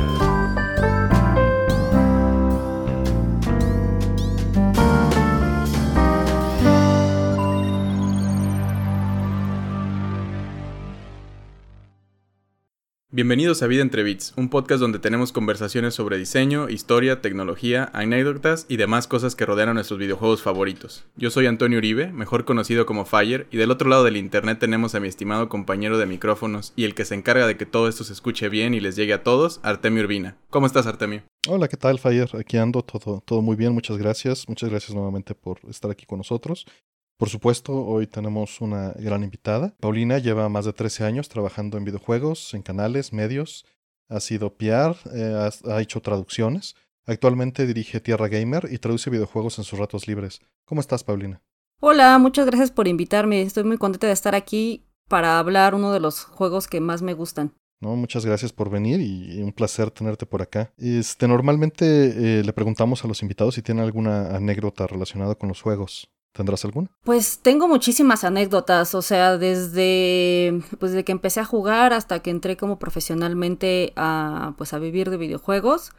Bye. Bienvenidos a Vida entre Bits, un podcast donde tenemos conversaciones sobre diseño, historia, tecnología, anécdotas y demás cosas que rodean a nuestros videojuegos favoritos. Yo soy Antonio Uribe, mejor conocido como Fire, y del otro lado del internet tenemos a mi estimado compañero de micrófonos y el que se encarga de que todo esto se escuche bien y les llegue a todos, Artemio Urbina. ¿Cómo estás, Artemio? Hola, ¿qué tal, Fire? Aquí ando, todo, todo muy bien, muchas gracias. Muchas gracias nuevamente por estar aquí con nosotros. Por supuesto, hoy tenemos una gran invitada. Paulina lleva más de 13 años trabajando en videojuegos, en canales, medios. Ha sido PR, eh, ha, hecho traducciones. Actualmente dirige Tierra Gamer y traduce videojuegos en sus ratos libres. ¿Cómo estás, Paulina? Hola, muchas gracias por invitarme. Estoy muy contenta de estar aquí para hablar uno de los juegos que más me gustan. No, muchas gracias por venir y un placer tenerte por acá. Este, normalmente eh, le preguntamos a los invitados si tienen alguna anécdota relacionada con los juegos. ¿Tendrás alguna? Pues tengo muchísimas anécdotas, o sea, desde pues que empecé a jugar hasta que entré como profesionalmente a pues a vivir de videojuegos.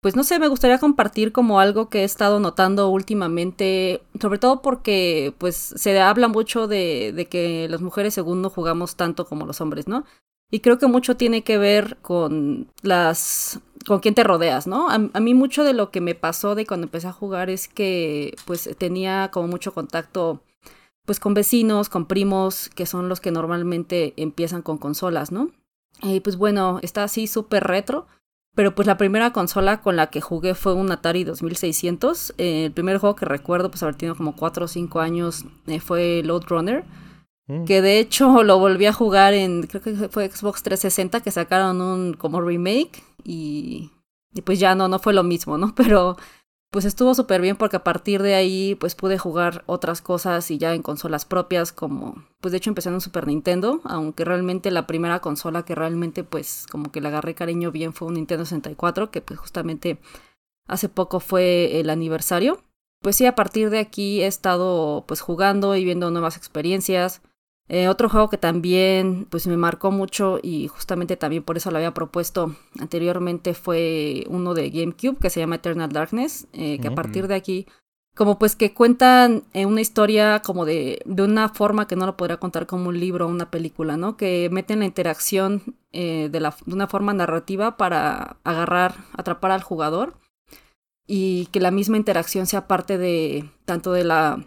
Pues no sé, me gustaría compartir como algo que he estado notando últimamente, sobre todo porque pues se habla mucho de, de que las mujeres según no jugamos tanto como los hombres, ¿no? Y creo que mucho tiene que ver con las con quién te rodeas, ¿no? A, mí mucho de lo que me pasó de cuando empecé a jugar es que pues tenía como mucho contacto pues con vecinos, con primos, que son los que normalmente empiezan con consolas, ¿no? Y pues bueno, está así súper retro, pero pues la primera consola con la que jugué fue un Atari 2600. Eh, el primer juego que recuerdo pues haber tenido como 4 o 5 años eh, fue Load Runner Mm. Que de hecho lo volví a jugar en, creo que fue Xbox 360, que sacaron un como remake y, y pues ya no, no fue lo mismo, ¿no? Pero pues estuvo súper bien porque a partir de ahí pues pude jugar otras cosas y ya en consolas propias como, pues de hecho empecé en un Super Nintendo, aunque realmente la primera consola que realmente pues como que le agarré cariño bien fue un Nintendo 64, que pues justamente hace poco fue el aniversario. Pues sí, a partir de aquí he estado pues jugando y viendo nuevas experiencias. Eh, otro juego que también pues me marcó mucho y justamente también por eso lo había propuesto anteriormente fue uno de GameCube que se llama Eternal Darkness, eh, que a partir de aquí como pues que cuentan eh, una historia como de, de una forma que no lo podría contar como un libro o una película, ¿no? Que meten la interacción de, la, de una forma narrativa para agarrar, atrapar al jugador y que la misma interacción sea parte de tanto de la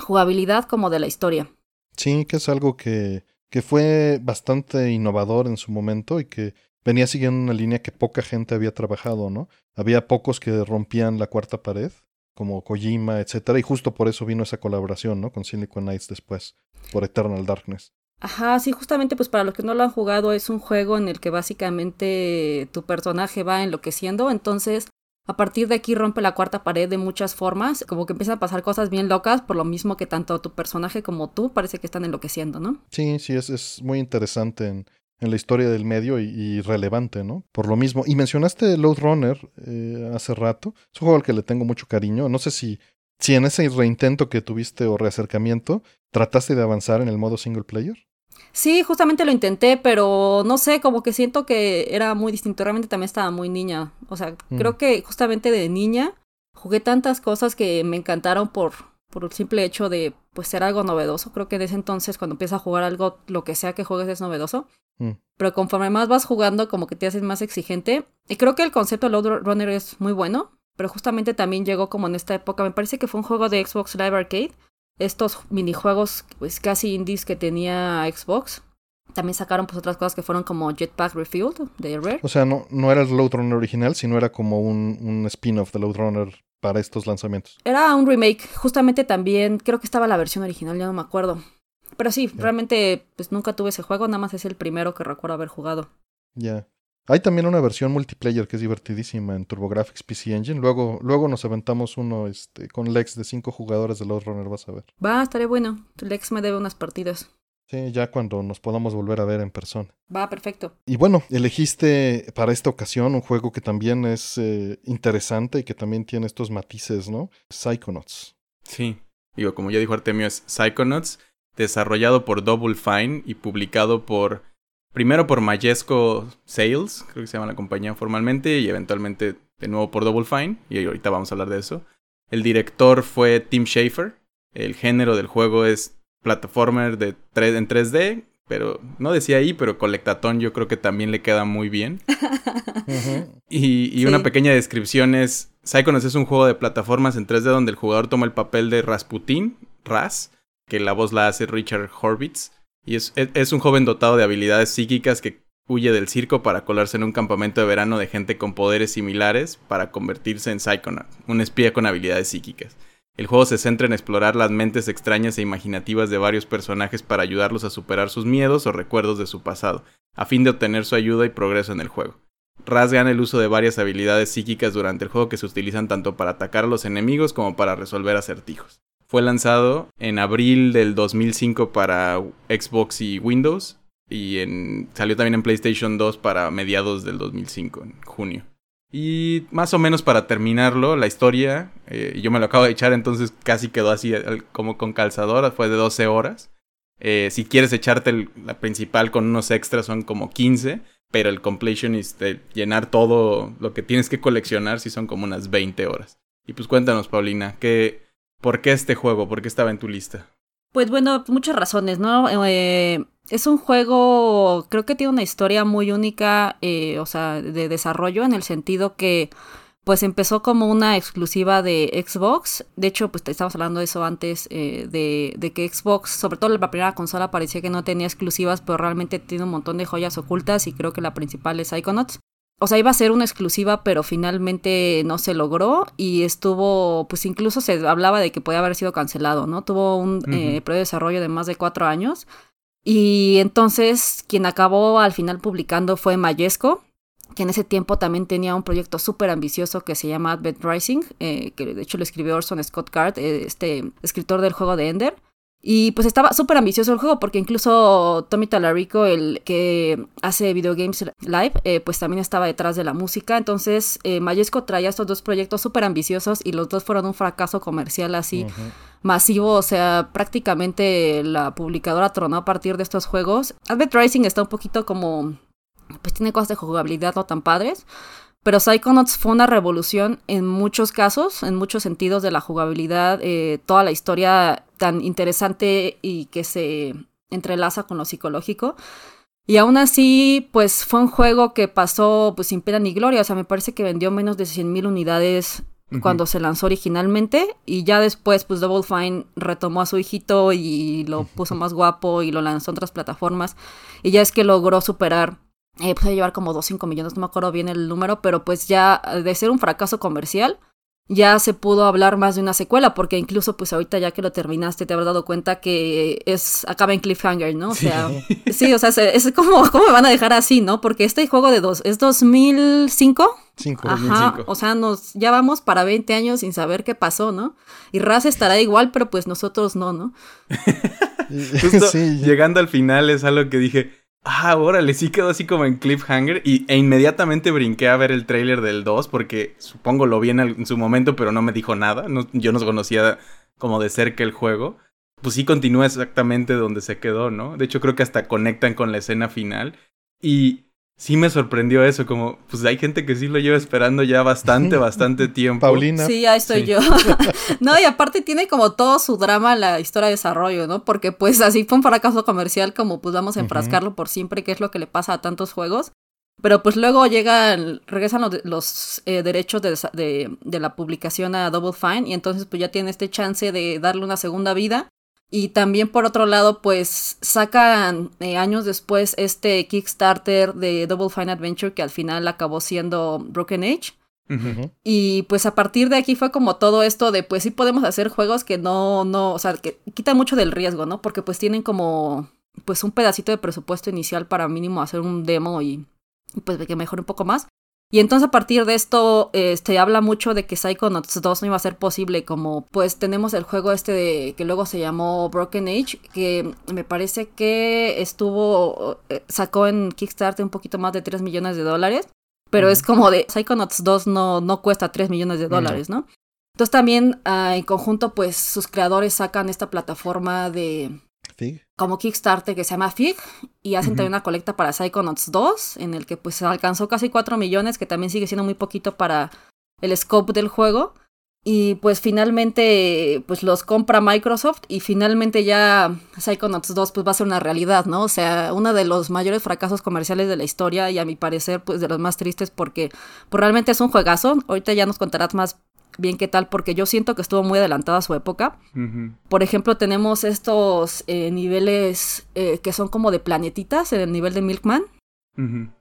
jugabilidad como de la historia. Sí, que es algo que, que fue bastante innovador en su momento y que venía siguiendo una línea que poca gente había trabajado, ¿no? Había pocos que rompían la cuarta pared, como Kojima, etcétera, y justo por eso vino esa colaboración, ¿no? Con Silicon Knights después, por Eternal Darkness. Ajá, sí, justamente pues para los que no lo han jugado es un juego en el que básicamente tu personaje va enloqueciendo, entonces a partir de aquí rompe la cuarta pared de muchas formas, como que empiezan a pasar cosas bien locas, por lo mismo que tanto tu personaje como tú parece que están enloqueciendo, ¿no? Sí, sí, es, es muy interesante en, en, la historia del medio y, relevante, ¿no? Por lo mismo. Y mencionaste Load Runner eh, hace rato, es un juego al que le tengo mucho cariño, no sé si, si en ese reintento que tuviste o reacercamiento trataste de avanzar en el modo single player. Sí, justamente lo intenté, pero no sé, como que siento que era muy distinto. Realmente también estaba muy niña. O sea, mm. creo que justamente de niña jugué tantas cosas que me encantaron por, por el simple hecho de pues ser algo novedoso. Creo que en ese entonces cuando empiezas a jugar algo, lo que sea que juegues es novedoso. Mm. Pero conforme más vas jugando, como que te haces más exigente. Y creo que el concepto de Load Runner es muy bueno. Pero justamente también llegó como en esta época. Me parece que fue un juego de Xbox Live Arcade estos minijuegos pues casi indies que tenía Xbox. También sacaron pues otras cosas que fueron como Jetpack Refueled de Rare. O sea, no, no era el Load Runner original, sino era como un, un spin-off de Load Runner para estos lanzamientos. Era un remake. Justamente también, creo que estaba la versión original, ya no me acuerdo. Pero sí, realmente pues nunca tuve ese juego, nada más es el primero que recuerdo haber jugado. Ya. Hay también una versión multiplayer que es divertidísima en TurboGrafx PC Engine. Luego, luego nos aventamos uno este, con Lex de cinco jugadores de Load Runner, vas a ver. Va, estaré bueno. Lex me debe unas partidas. Sí, ya cuando nos podamos volver a ver en persona. Va, perfecto. Y bueno, elegiste para esta ocasión un juego que también es eh, interesante y que también tiene estos matices, ¿no? Psychonauts. Sí, digo, como ya dijo Artemio, es Psychonauts, desarrollado por Double Fine y publicado por primero por Majesco Sales, creo que se llama la compañía formalmente, y eventualmente de nuevo por Double Fine, y ahorita vamos a hablar de eso. El director fue Tim Schafer. El género del juego es plataformer de 3, en 3D, pero no decía ahí, pero Colectatón yo creo que también le queda muy bien. Y, una pequeña descripción es, Psychonauts es un juego de plataformas en 3D donde el jugador toma el papel de Rasputin, Ras, que la voz la hace Richard Horvitz, y es, es un joven dotado de habilidades psíquicas que huye del circo para colarse en un campamento de verano de gente con poderes similares para convertirse en Psychonaut, un espía con habilidades psíquicas. El juego se centra en explorar las mentes extrañas e imaginativas de varios personajes para ayudarlos a superar sus miedos o recuerdos de su pasado, a fin de obtener su ayuda y progreso en el juego. Raz gana el uso de varias habilidades psíquicas durante el juego que se utilizan tanto para atacar a los enemigos como para resolver acertijos. Fue lanzado en abril del 2005 para Xbox y Windows y salió también en PlayStation 2 para mediados del 2005, en junio. Y más o menos para terminarlo, la historia, eh, yo me lo acabo de echar, entonces casi quedó así como con calzador, fue de 12 horas. Eh, si quieres echarte la principal con unos extras son como 15, pero el completionist, de llenar todo lo que tienes que coleccionar, sí son como unas 20 horas. Y pues cuéntanos, Paulina, ¿qué, ¿por qué este juego? ¿Por qué estaba en tu lista? Pues bueno, muchas razones, ¿no? Eh, es un juego, creo que tiene una historia muy única, eh, o sea, de desarrollo en el sentido que pues empezó como una exclusiva de Xbox. De hecho, pues estábamos hablando de eso antes, eh, de, de, que Xbox, sobre todo la primera consola, parecía que no tenía exclusivas, pero realmente tiene un montón de joyas ocultas y creo que la principal es Psychonauts. O sea, iba a ser una exclusiva, pero finalmente no se logró y estuvo, pues incluso se hablaba de que podía haber sido cancelado, ¿no? Tuvo un uh de desarrollo de más de cuatro años y entonces quien acabó al final publicando fue Mayesco, que en ese tiempo también tenía un proyecto súper ambicioso que se llama Advent Rising, eh, que de hecho lo escribió Orson Scott Card, eh, este escritor del juego de Ender. Y pues estaba súper ambicioso el juego porque incluso Tommy Talarico, el que hace Video Games Live, eh, pues también estaba detrás de la música. Entonces eh, Mayesco traía estos dos proyectos súper ambiciosos y los dos fueron un fracaso comercial así masivo. O sea, prácticamente la publicadora tronó a partir de estos juegos. Advent Rising está un poquito como... Pues tiene cosas de jugabilidad no tan padres. Pero Psychonauts fue una revolución en muchos casos, en muchos sentidos de la jugabilidad, eh, toda la historia tan interesante y que se entrelaza con lo psicológico. Y aún así, pues fue un juego que pasó pues sin pena ni gloria. O sea, me parece que vendió menos de 100.000 unidades cuando se lanzó originalmente. Y ya después, pues Double Fine retomó a su hijito y lo puso más guapo y lo lanzó en otras plataformas. Y ya es que logró superar eh, puede llevar como 2-5 millones, no me acuerdo bien el número, pero pues ya de ser un fracaso comercial, ya se pudo hablar más de una secuela, porque incluso pues ahorita ya que lo terminaste te habrás dado cuenta que es acaba en cliffhanger, ¿no? O sea, sí, o sea, es, como, ¿cómo me van a dejar así, no? Porque este juego de dos, ¿es 2005? Cinco. Ajá, o sea, nos, ya vamos para 20 años sin saber qué pasó, ¿no? Y Raz estará igual, pero pues nosotros no, ¿no? Justo llegando al final es algo que dije, Ah, órale, sí quedó así como en cliffhanger y, e inmediatamente brinqué a ver el tráiler del 2 porque supongo lo vi en, su momento pero no me dijo nada, yo no conocía como de cerca el juego. Pues sí continúa exactamente donde se quedó, ¿no? De hecho creo que hasta conectan con la escena final y sí me sorprendió eso, como, pues hay gente que sí lo lleva esperando ya bastante, bastante tiempo. Paulina. Sí, ya estoy yo. no, y aparte tiene como todo su drama la historia de desarrollo, ¿no? Porque pues así fue un fracaso comercial, como pues vamos a enfrascarlo por siempre, que es lo que le pasa a tantos juegos. Pero pues luego llegan, regresan los, los eh, derechos de, de, de, la publicación a Double Fine y entonces pues ya tiene este chance de darle una segunda vida y también por otro lado, pues sacan eh, años después este Kickstarter de Double Fine Adventure que al final acabó siendo Broken Age. Y pues a partir de aquí fue como todo esto de pues sí podemos hacer juegos que no, no, o sea, que quitan mucho del riesgo, ¿no? Porque pues tienen como pues un pedacito de presupuesto inicial para mínimo hacer un demo y, y pues que mejore un poco más. Y entonces a partir de esto, este, habla mucho de que Psychonauts 2 no iba a ser posible, como pues tenemos el juego este de, que luego se llamó Broken Age, que me parece que estuvo, eh, sacó en Kickstarter un poquito más de 3 millones de dólares, pero es como de Psychonauts 2 no, no cuesta 3 millones de dólares, ¿no? Entonces también ah, en conjunto pues sus creadores sacan esta plataforma de Fig. como Kickstarter que se llama FIG y hacen también una colecta para Psychonauts 2 en el que pues alcanzó casi 4 millones que también sigue siendo muy poquito para el scope del juego y pues finalmente pues los compra Microsoft y finalmente ya Psychonauts 2 pues va a ser una realidad, ¿no? O sea, uno de los mayores fracasos comerciales de la historia y a mi parecer pues de los más tristes porque pues, realmente es un juegazo. Ahorita ya nos contarás más bien qué tal porque yo siento que estuvo muy adelantada su época. Por ejemplo, tenemos estos eh, niveles eh, que son como de planetitas en el nivel de Milkman.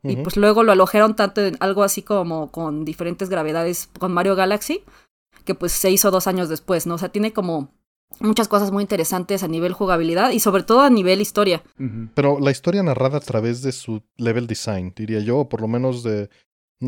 Y pues luego lo alojaron tanto en algo así como con diferentes gravedades con Mario Galaxy, que pues se hizo dos años después, ¿no? O sea, tiene como muchas cosas muy interesantes a nivel jugabilidad y sobre todo a nivel historia. Pero la historia narrada a través de su level design, diría yo, o por lo menos de.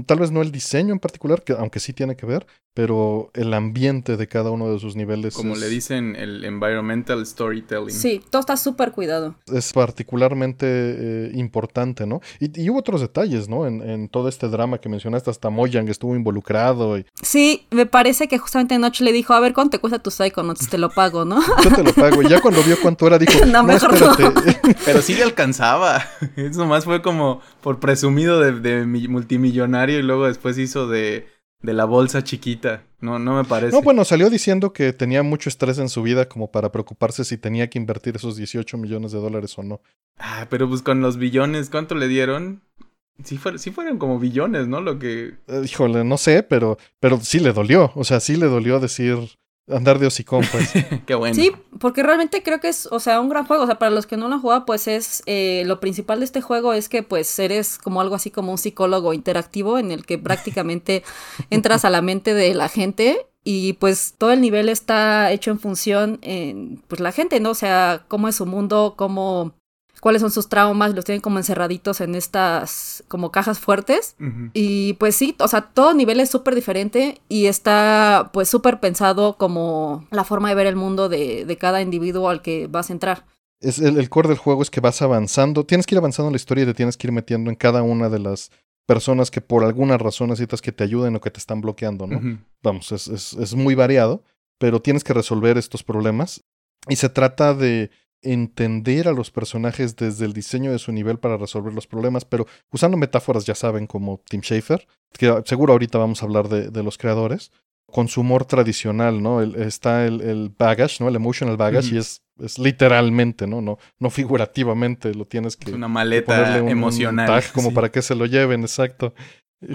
Tal vez no el diseño en particular, que aunque sí tiene que ver, pero el ambiente de cada uno de sus niveles. Como es, le dicen, el environmental storytelling. Sí, todo está súper cuidado. es particularmente eh, importante, ¿no? Y, y hubo otros detalles, ¿no? En, en todo este drama que mencionaste, hasta Mojang estuvo involucrado y Sí, me parece que justamente Noche le dijo, a ver, ¿cuánto te cuesta tu Psychonauts? Te lo pago, ¿no? yo te lo pago. Y ya cuando vio cuánto era, dijo, No, no, mejor no". espérate. Pero sí le alcanzaba. Eso nomás fue como por presumido de, de mi- multimillonario y luego después hizo de, de la bolsa chiquita. No, no me parece. No, bueno, salió diciendo que tenía mucho estrés en su vida como para preocuparse si tenía que invertir esos 18 millones de dólares o no. Ah, pero pues con los billones, ¿cuánto le dieron? Sí, fueron, sí fueron como billones, ¿no? Lo que... Eh, híjole, no sé, pero, pero sí le dolió. O sea, sí le dolió decir andar de hocicón, pues. Qué bueno. Sí, porque realmente creo que es, o sea, un gran juego. O sea, para los que no lo han jugado, pues es eh, lo principal de este juego es que pues eres como algo así como un psicólogo interactivo en el que prácticamente entras a la mente de la gente y pues todo el nivel está hecho en función en pues la gente, ¿no? O sea, cómo es su mundo, cómo cuáles son sus traumas, los tienen como encerraditos en estas como cajas fuertes. Y pues sí, o sea, todo nivel es súper diferente y está pues súper pensado como la forma de ver el mundo de, de cada individuo al que vas a entrar. Es el, el core del juego es que vas avanzando, tienes que ir avanzando en la historia y te tienes que ir metiendo en cada una de las personas que por alguna razón necesitas que te ayuden o que te están bloqueando, ¿no? Vamos, es, es, es muy variado, pero tienes que resolver estos problemas. Y se trata de entender a los personajes desde el diseño de su nivel para resolver los problemas, pero usando metáforas, ya saben, como Tim Schafer, que seguro ahorita vamos a hablar de, de los creadores, con su humor tradicional, ¿no? El- está el, el baggage, ¿no? El emotional baggage, y es, es literalmente, ¿no? ¿no? No figurativamente, lo tienes que Es una maleta un emocional. tag como sí. para que se lo lleven, exacto.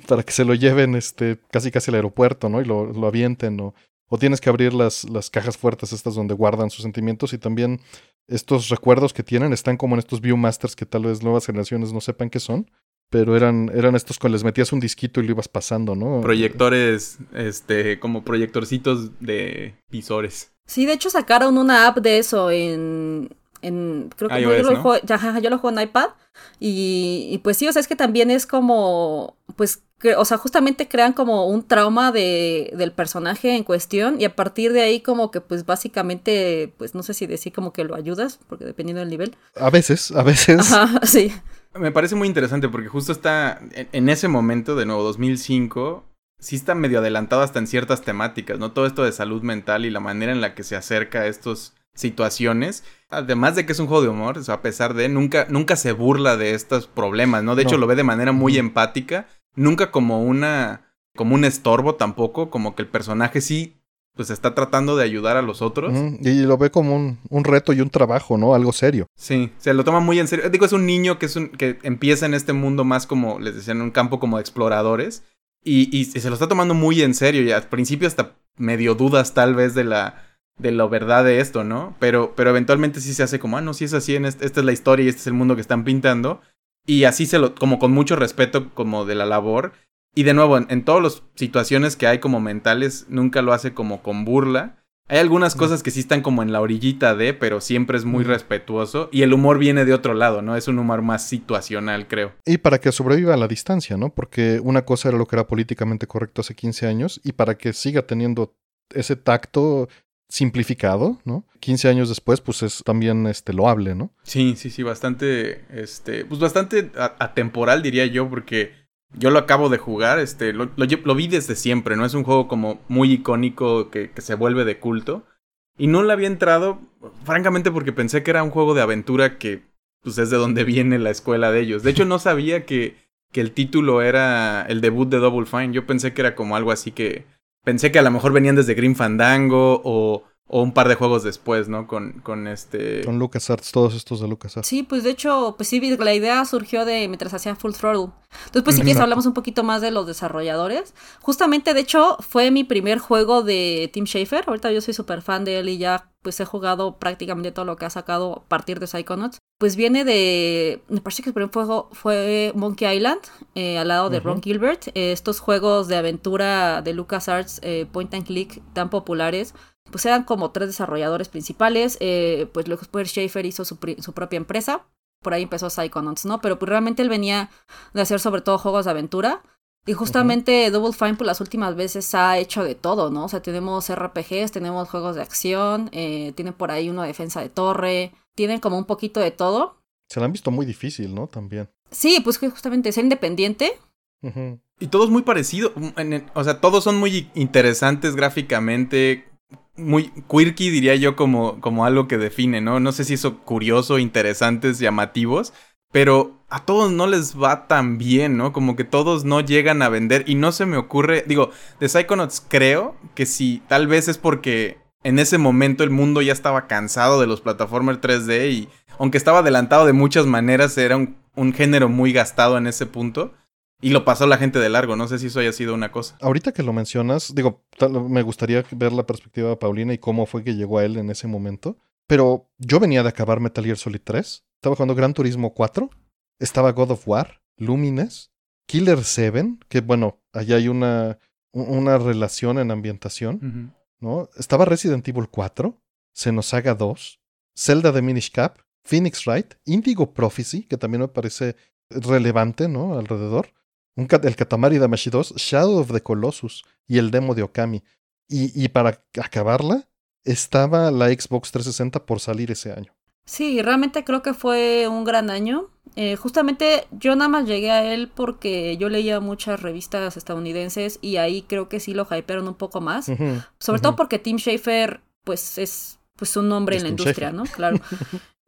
Para que se lo lleven este, casi casi al aeropuerto, ¿no? Y lo, lo avienten. O, o tienes que abrir las, las cajas fuertes estas donde guardan sus sentimientos. Y también estos recuerdos que tienen están como en estos Viewmasters que tal vez nuevas generaciones no sepan qué son. Pero eran, eran estos con les metías un disquito y lo ibas pasando, ¿no? Proyectores, este, como proyectorcitos de visores. Sí, de hecho sacaron una app de eso en... en creo que iOS, yo, lo ¿no? juego, ya, yo lo juego en iPad y, y pues sí, o sea, es que también es como, pues, que- o sea, justamente crean como un trauma de, del personaje en cuestión y a partir de ahí como que pues básicamente, pues no sé si decir como que lo ayudas, porque dependiendo del nivel. A veces, a veces. Ajá, sí. Me parece muy interesante porque justo está en, en ese momento, de nuevo, 2005, sí está medio adelantado hasta en ciertas temáticas, ¿no? Todo esto de salud mental y la manera en la que se acerca a estas situaciones. Además de que es un juego de humor, o sea, a pesar de, nunca, nunca se burla de estos problemas, ¿no? De hecho, No. lo ve de manera muy empática, nunca como una, como un estorbo tampoco, como que el personaje sí, pues está tratando de ayudar a los otros. Y lo ve como un, un reto y un trabajo, ¿no? Algo serio. Sí, se lo toma muy en serio. Digo, es un niño que, es un, que empieza en este mundo más como, les decía, en un campo como de exploradores. Y, y se lo está tomando muy en serio. Y al principio hasta medio dudas tal vez de la, de la verdad de esto, ¿no? Pero, pero eventualmente sí se hace como, ah, no, sí es así, en este- esta es la historia y este es el mundo que están pintando. Y así se lo, como con mucho respeto como de la labor. Y de nuevo, en, en todas las situaciones que hay como mentales, nunca lo hace como con burla. Hay algunas cosas que sí están como en la orillita de, pero siempre es muy respetuoso. Y el humor viene de otro lado, ¿no? Es un humor más situacional, creo. Y para que sobreviva a la distancia, ¿no? Porque una cosa era lo que era políticamente correcto hace 15 años y para que siga teniendo ese tacto simplificado, ¿no? 15 años después, pues es también este, loable, ¿no? Sí, sí, sí, bastante, este, pues bastante atemporal diría yo, porque yo lo acabo de jugar, este, lo, lo vi desde siempre, ¿no? Es un juego como muy icónico que, que se vuelve de culto. Y no le había entrado francamente porque pensé que era un juego de aventura que pues es de donde viene la escuela de ellos. De hecho no sabía que, que el título era el debut de Double Fine. Yo pensé que era como algo así que pensé que a lo mejor venían desde Green Fandango o o un par de juegos después, ¿no? Con, con este... Con LucasArts, todos estos de LucasArts. Sí, pues de hecho, pues sí, la idea surgió de mientras hacía Full Throttle. Entonces, pues si quieres hablamos un poquito más de los desarrolladores. Justamente, de hecho, fue mi primer juego de Tim Schafer. Ahorita yo soy súper fan de él y ya pues he jugado prácticamente todo lo que ha sacado a partir de Psychonauts. Pues viene de, me parece que el primer juego fue Monkey Island, eh, al lado de Ron Gilbert. Eh, estos juegos de aventura de LucasArts, eh, point and click, tan populares pues eran como tres desarrolladores principales, eh, pues luego Schaefer hizo su, su, propia empresa, por ahí empezó Psychonauts, ¿no? Pero pues realmente él venía de hacer sobre todo juegos de aventura, y justamente Double Fine, pues las últimas veces ha hecho de todo, ¿no? O sea, tenemos RPGs, tenemos juegos de acción, eh, tienen por ahí uno de defensa de torre, tienen como un poquito de todo. Se lo han visto muy difícil, ¿no? También. Sí, pues justamente ser independiente. Y todos muy parecidos, o sea, todos son muy interesantes gráficamente, muy quirky, diría yo, como, como algo que define, ¿no? No sé si eso curioso, interesantes, llamativos, pero a todos no les va tan bien, ¿no? Como que todos no llegan a vender y no se me ocurre, digo, de Psychonauts creo que si tal vez es porque en ese momento el mundo ya estaba cansado de los plataformas 3D y aunque estaba adelantado de muchas maneras, era un, un género muy gastado en ese punto. Y lo pasó la gente de largo, no sé si eso haya sido una cosa. Ahorita que lo mencionas, digo, me gustaría ver la perspectiva de Paulina y cómo fue que llegó a él en ese momento. Pero yo venía de acabar Metal Gear Solid 3, estaba jugando Gran Turismo 4, estaba God of War, Lumines, Killer 7, que bueno, allá hay una, una relación en ambientación, ¿no? Estaba Resident Evil 4, Xenosaga 2, Zelda de Minish Cap, Phoenix Wright, Indigo Prophecy, que también me parece relevante, ¿no? Alrededor el Katamari Damashi 2, Shadow of the Colossus y el demo de Okami. Y, y para acabarla, estaba la Xbox 360 por salir ese año. Sí, realmente creo que fue un gran año. Eh, justamente yo nada más llegué a él porque yo leía muchas revistas estadounidenses y ahí creo que sí lo hypearon un poco más. Sobre todo porque Tim Schafer, pues es pues un nombre en la industria, ¿no? Claro.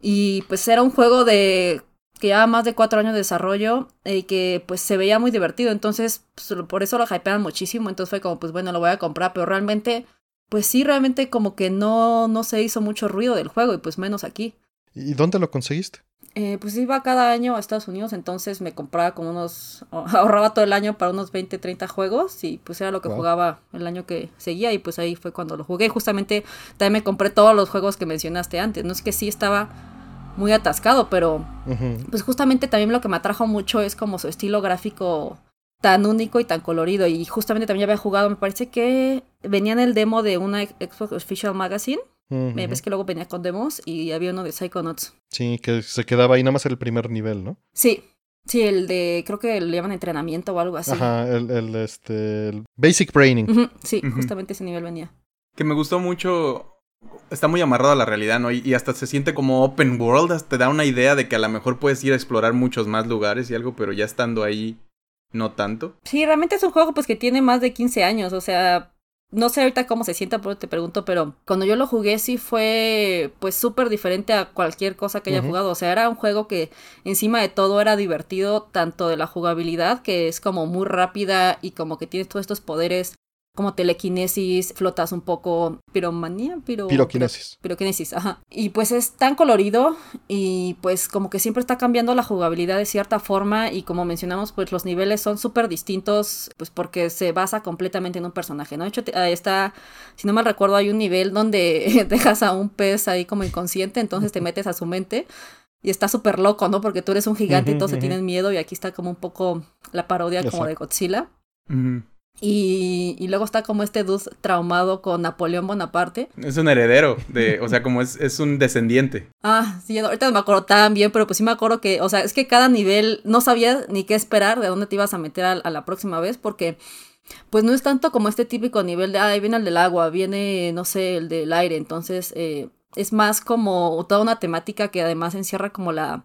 y pues era un juego de que llevaba más de cuatro años de desarrollo y que pues se veía muy divertido. Entonces, pues, por eso lo hypeaban muchísimo. Entonces fue como, pues bueno, lo voy a comprar. Pero realmente, pues sí, realmente como que no, no se hizo mucho ruido del juego y pues menos aquí. ¿Y dónde lo conseguiste? Eh, pues iba cada año a Estados Unidos, entonces me compraba como unos, ahorraba todo el año para unos 20, 30 juegos y pues era lo que jugaba el año que seguía y pues ahí fue cuando lo jugué. Justamente también me compré todos los juegos que mencionaste antes, no es que sí estaba muy atascado, pero pues justamente también lo que me atrajo mucho es como su estilo gráfico tan único y tan colorido. Y justamente también había jugado, me parece que venía en el demo de una Xbox Official Magazine. Me ves que luego venía con demos y había uno de Psychonauts. Sí, que se quedaba ahí nada más el primer nivel, ¿no? Sí, Sí, el de, creo que le llaman entrenamiento o algo así. Ajá, el, el este, el Basic Braining. Sí, justamente ese nivel venía. Que me gustó mucho está muy amarrado a la realidad, ¿no? Y, hasta se siente como open world, hasta te da una idea de que a lo mejor puedes ir a explorar muchos más lugares y algo, pero ya estando ahí, no tanto. Sí, realmente es un juego pues que tiene más de 15 años, o sea, no sé ahorita cómo se sienta, pero te pregunto, pero cuando yo lo jugué sí fue pues súper diferente a cualquier cosa que haya jugado, o sea, era un juego que encima de todo era divertido, tanto de la jugabilidad, que es como muy rápida y como que tiene todos estos poderes como telequinesis, flotas un poco, piromanía, piro, piroquinesis. piroquinesis, ajá. Y pues es tan colorido y pues como que siempre está cambiando la jugabilidad de cierta forma y como mencionamos, pues los niveles son súper distintos, pues porque se basa completamente en un personaje, ¿no? De hecho, ahí está, si no mal recuerdo, hay un nivel donde dejas a un pez ahí como inconsciente, entonces te metes a su mente. Y está súper loco, ¿no? Porque tú eres un gigante y todos se tienen miedo y aquí está como un poco la parodia como de Godzilla. Y, y, luego está como este dude traumado con Napoleón Bonaparte. Es un heredero, de, o sea, como es, es un descendiente. Ah, sí, ahorita no me acuerdo tan bien, pero pues sí me acuerdo que, o sea, es que cada nivel no sabías ni qué esperar, de dónde te ibas a meter a, la próxima vez, porque pues no es tanto como este típico nivel de, ah, viene el del agua, viene, no sé, el del aire, entonces eh, es más como toda una temática que además encierra como la,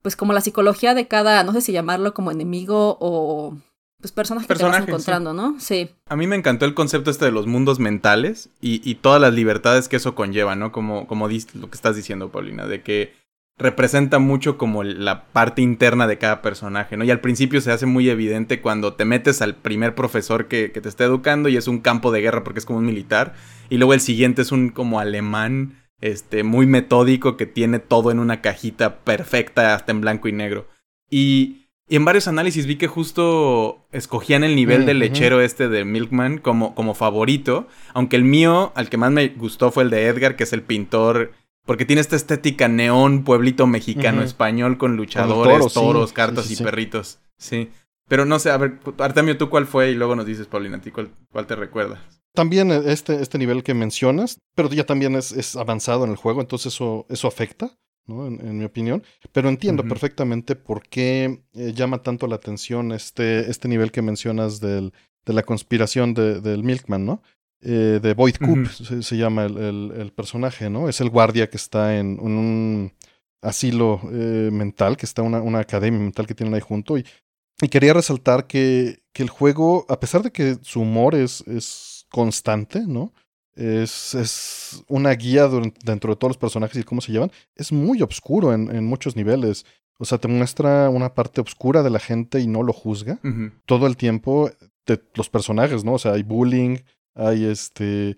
pues como la psicología de cada, no sé si llamarlo como enemigo o pues personajes, que te vas encontrando, ¿no? Sí. A mí me encantó el concepto este de los mundos mentales y, y todas las libertades que eso conlleva, ¿no? Como, como lo que estás diciendo, Paulina, de que representa mucho como la parte interna de cada personaje, ¿no? Y al principio se hace muy evidente cuando te metes al primer profesor que, que te está educando y es un campo de guerra porque es como un militar, y luego el siguiente es un como alemán, este, muy metódico que tiene todo en una cajita perfecta, hasta en blanco y negro. Y y en varios análisis vi que justo escogían el nivel mm, del lechero este de Milkman como, como favorito. Aunque el mío, al que más me gustó fue el de Edgar, que es el pintor. Porque tiene esta estética neón, pueblito mexicano, español, con luchadores, toros, cartas y perritos. Sí. Pero no sé, a ver, Artemio, ¿tú cuál fue? Y luego nos dices, Paulina, ¿tú cuál, cuál te recuerdas? También este, este nivel que mencionas, pero ya también es, es avanzado en el juego, entonces eso, eso afecta. ¿No? En, mi opinión. Pero entiendo perfectamente por qué eh, llama tanto la atención este, este nivel que mencionas del, de la conspiración de, del Milkman, ¿no? Eh, de Boyd Coop se, llama el, el, personaje, ¿no? Es el guardia que está en un asilo eh, mental, que está una, una academia mental que tienen ahí junto. Y, y quería resaltar que, que el juego, a pesar de que su humor es, es constante, ¿no? Es, es una guía dentro de todos los personajes y cómo se llevan. Es muy oscuro en, en muchos niveles. O sea, te muestra una parte oscura de la gente y no lo juzga. Todo el tiempo de los personajes, ¿no? O sea, hay bullying, hay este.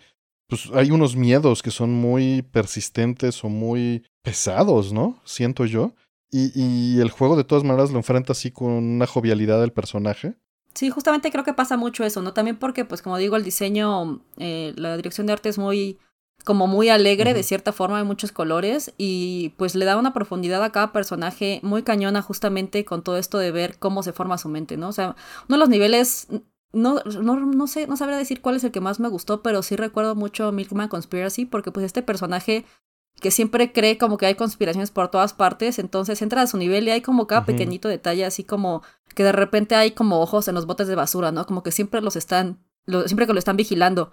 Pues hay unos miedos que son muy persistentes o muy pesados, ¿no? Siento yo. Y, y el juego de todas maneras lo enfrenta así con una jovialidad del personaje. Sí, justamente creo que pasa mucho eso, ¿no? También porque, pues como digo, el diseño, eh, la dirección de arte es muy, como muy alegre de cierta forma, hay muchos colores y pues le da una profundidad a cada personaje muy cañona justamente con todo esto de ver cómo se forma su mente, ¿no? O sea, uno de los niveles, no, no, no sé, no sabría decir cuál es el que más me gustó, pero sí recuerdo mucho Milkman Conspiracy porque pues este personaje que siempre cree como que hay conspiraciones por todas partes, entonces entra a su nivel y hay como cada pequeñito detalle, así como que de repente hay como ojos en los botes de basura, ¿no? Como que siempre los están, siempre que lo están vigilando.